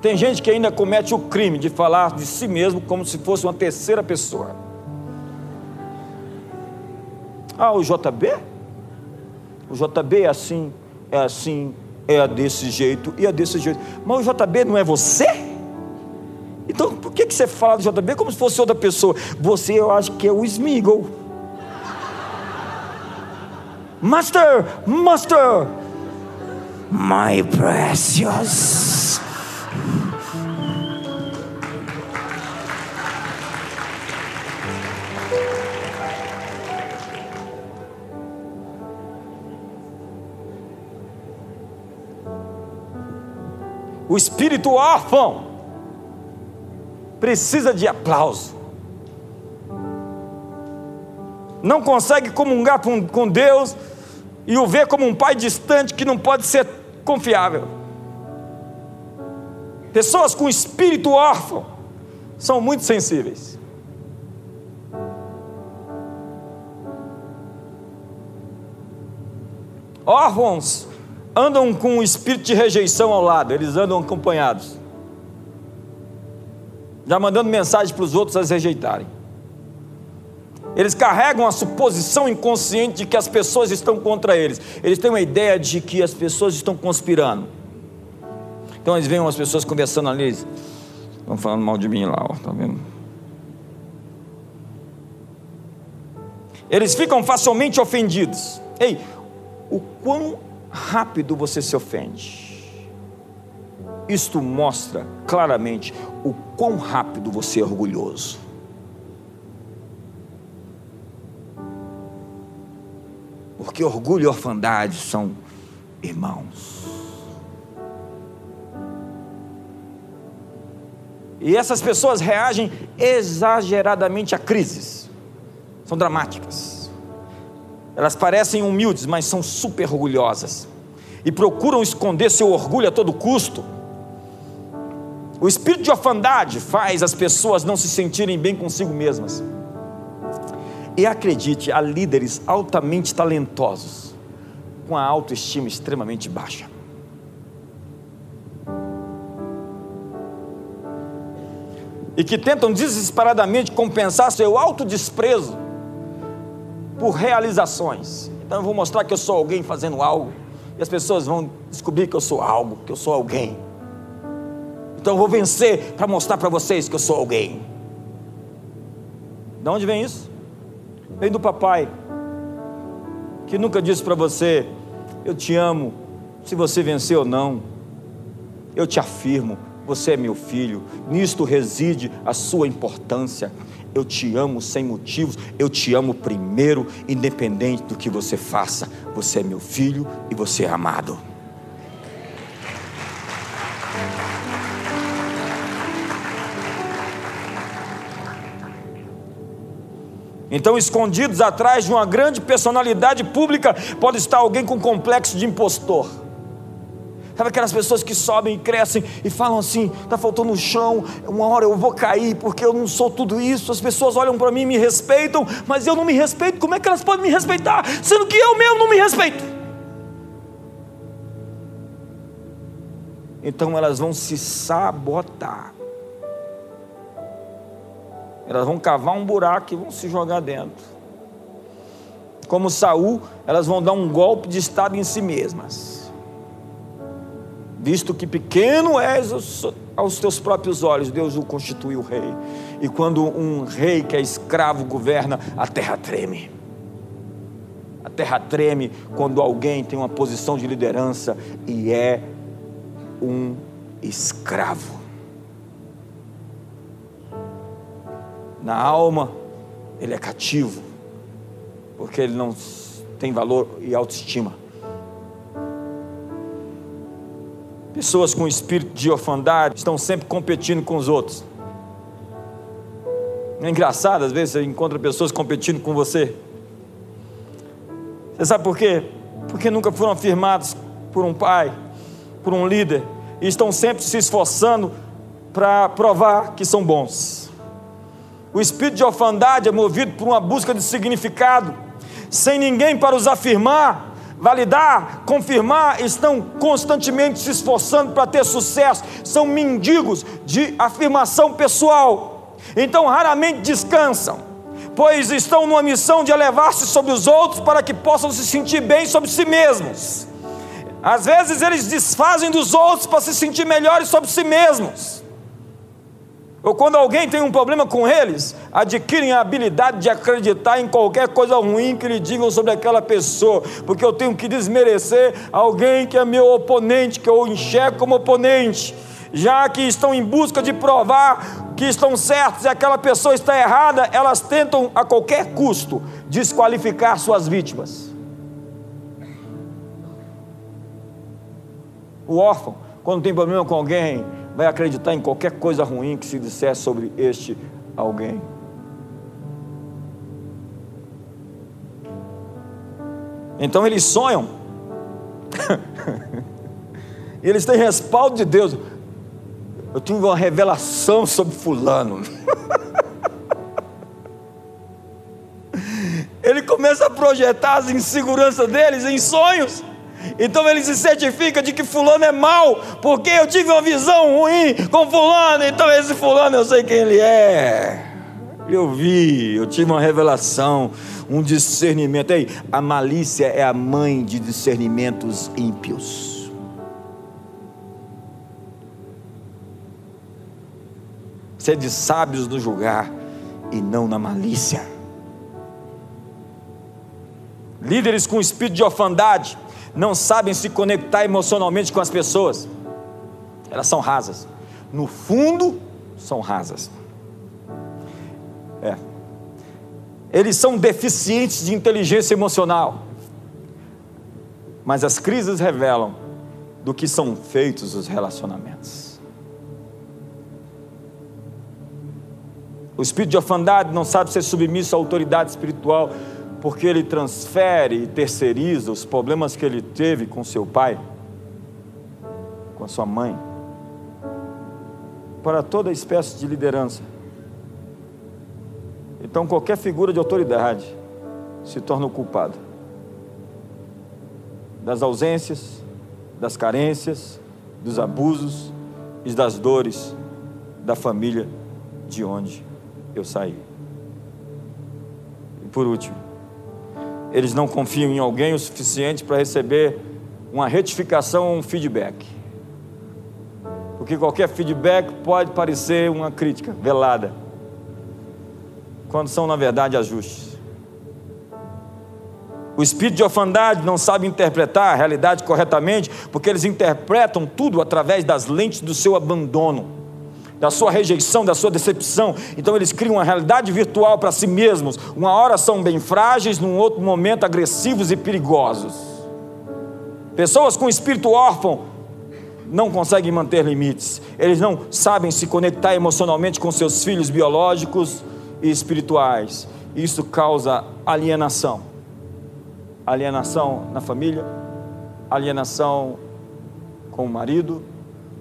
Speaker 2: Tem gente que ainda comete o crime de falar de si mesmo como se fosse uma terceira pessoa. Ah, o JB? O JB é assim, é assim, é desse jeito e é desse jeito. Mas o JB não é você? Então, por que, que você fala do JB como se fosse outra pessoa? Você, eu acho que é o Smiggle. Master, Master, my precious. O espírito órfão precisa de aplauso. Não consegue comungar com Deus e o vê como um pai distante que não pode ser confiável. Pessoas com espírito órfão são muito sensíveis. Órfãos andam com um espírito de rejeição ao lado, eles andam acompanhados já mandando mensagem para os outros as rejeitarem. Eles carregam a suposição inconsciente de que as pessoas estão contra eles. Eles têm uma ideia de que as pessoas estão conspirando. Então eles veem umas pessoas conversando ali, eles estão falando mal de mim lá, ó, tá vendo? Eles ficam facilmente ofendidos. Ei, o quão rápido você se ofende? Isto mostra claramente o quão rápido você é orgulhoso. Porque orgulho e orfandade são irmãos. E essas pessoas reagem exageradamente a crises. São dramáticas. Elas parecem humildes, mas são super orgulhosas. E procuram esconder seu orgulho a todo custo o espírito de orfandade faz as pessoas não se sentirem bem consigo mesmas. E acredite, há líderes altamente talentosos com a autoestima extremamente baixa. E que tentam desesperadamente compensar seu autodesprezo por realizações. Então eu vou mostrar que eu sou alguém fazendo algo, e as pessoas vão descobrir que eu sou algo, que eu sou alguém. Então eu vou vencer para mostrar para vocês que eu sou alguém. De onde vem isso? Vem do papai, que nunca disse para você: Eu te amo, se você vencer ou não. Eu te afirmo, você é meu filho, nisto reside a sua importância. Eu te amo sem motivos, eu te amo primeiro, independente do que você faça. Você é meu filho e você é amado. Então, escondidos atrás de uma grande personalidade pública, pode estar alguém com complexo de impostor. Sabe aquelas pessoas que sobem e crescem e falam assim: está faltando chão, uma hora eu vou cair porque eu não sou tudo isso. As pessoas olham para mim e me respeitam, mas eu não me respeito. Como é que elas podem me respeitar, sendo que eu mesmo não me respeito? Então elas vão se sabotar. Elas vão cavar um buraco e vão se jogar dentro. Como Saul, elas vão dar um golpe de estado em si mesmas. Visto que pequeno és aos teus próprios olhos, Deus o constituiu rei. E quando um rei que é escravo governa, a terra treme. A terra treme quando alguém tem uma posição de liderança e é um escravo. Na alma, ele é cativo, porque ele não tem valor e autoestima. Pessoas com espírito de orfandade estão sempre competindo com os outros. É engraçado, às vezes você encontra pessoas competindo com você. Você sabe por quê? Porque nunca foram afirmados por um pai, por um líder, e estão sempre se esforçando para provar que são bons. O espírito de orfandade é movido por uma busca de significado, sem ninguém para os afirmar, validar, confirmar, estão constantemente se esforçando para ter sucesso, são mendigos de afirmação pessoal, então raramente descansam, pois estão numa missão de elevar-se sobre os outros para que possam se sentir bem sobre si mesmos. Às vezes eles desfazem dos outros para se sentir melhores sobre si mesmos. Ou quando alguém tem um problema com eles, adquirem a habilidade de acreditar em qualquer coisa ruim que lhe digam sobre aquela pessoa, porque eu tenho que desmerecer alguém que é meu oponente, que eu enxergo como oponente, já que estão em busca de provar que estão certos e aquela pessoa está errada, elas tentam a qualquer custo desqualificar suas vítimas. O órfão, quando tem problema com alguém, vai acreditar em qualquer coisa ruim que se disser sobre este alguém. Então eles sonham, <laughs> eles têm respaldo de Deus. Eu tive uma revelação sobre Fulano. <laughs> Ele começa a projetar as inseguranças deles em sonhos. Então ele se certifica de que fulano é mal, porque eu tive uma visão ruim com fulano, então esse fulano eu sei quem ele é. Eu vi, eu tive uma revelação, um discernimento. Ei, a malícia é a mãe de discernimentos ímpios. Sede sábios no julgar e não na malícia. Líderes com espírito de orfandade não sabem se conectar emocionalmente com as pessoas. Elas são rasas. No fundo, são rasas. É. Eles são deficientes de inteligência emocional. Mas as crises revelam do que são feitos os relacionamentos. O espírito de orfandade não sabe ser submisso à autoridade espiritual porque ele transfere e terceiriza os problemas que ele teve com seu pai, com a sua mãe, para toda espécie de liderança. Então, qualquer figura de autoridade se torna o culpado das ausências, das carências, dos abusos e das dores da família de onde eu saí. E por último, eles não confiam em alguém o suficiente para receber uma retificação ou um feedback. Porque qualquer feedback pode parecer uma crítica velada, quando são, na verdade, ajustes. O espírito de orfandade não sabe interpretar a realidade corretamente, porque eles interpretam tudo através das lentes do seu abandono da sua rejeição, da sua decepção. Então eles criam uma realidade virtual para si mesmos. Uma hora são bem frágeis, num outro momento agressivos e perigosos. Pessoas com espírito órfão não conseguem manter limites. Eles não sabem se conectar emocionalmente com seus filhos biológicos e espirituais. Isso causa alienação. Alienação na família, alienação com o marido,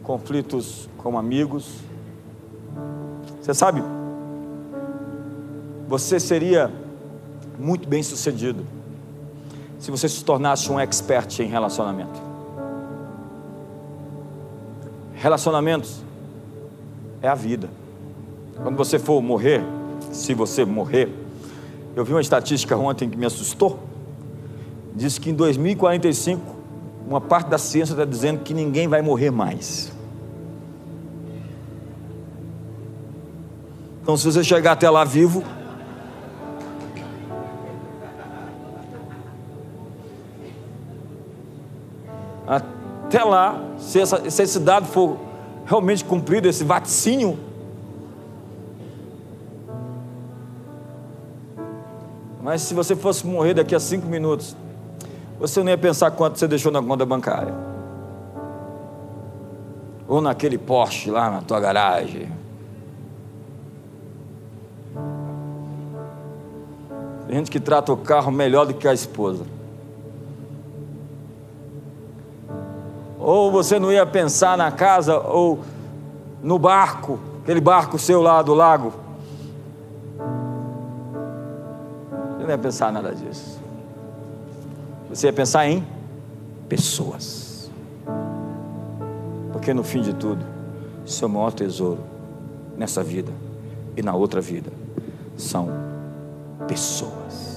Speaker 2: conflitos com amigos. Você sabe, você seria muito bem sucedido se você se tornasse um expert em relacionamento. Relacionamentos é a vida. Quando você for morrer, se você morrer, eu vi uma estatística ontem que me assustou. Diz que em 2045, uma parte da ciência está dizendo que ninguém vai morrer mais. Então, se você chegar até lá vivo, até lá, se, essa, se esse dado for realmente cumprido, esse vaticínio, mas se você fosse morrer daqui a cinco minutos, você não ia pensar quanto você deixou na conta bancária, ou naquele Porsche lá na tua garagem. Tem gente que trata o carro melhor do que a esposa. Ou você não ia pensar na casa ou no barco, aquele barco seu lá do lago. Você não ia pensar nada disso. Você ia pensar em pessoas. Porque no fim de tudo, seu maior tesouro nessa vida e na outra vida são pessoas.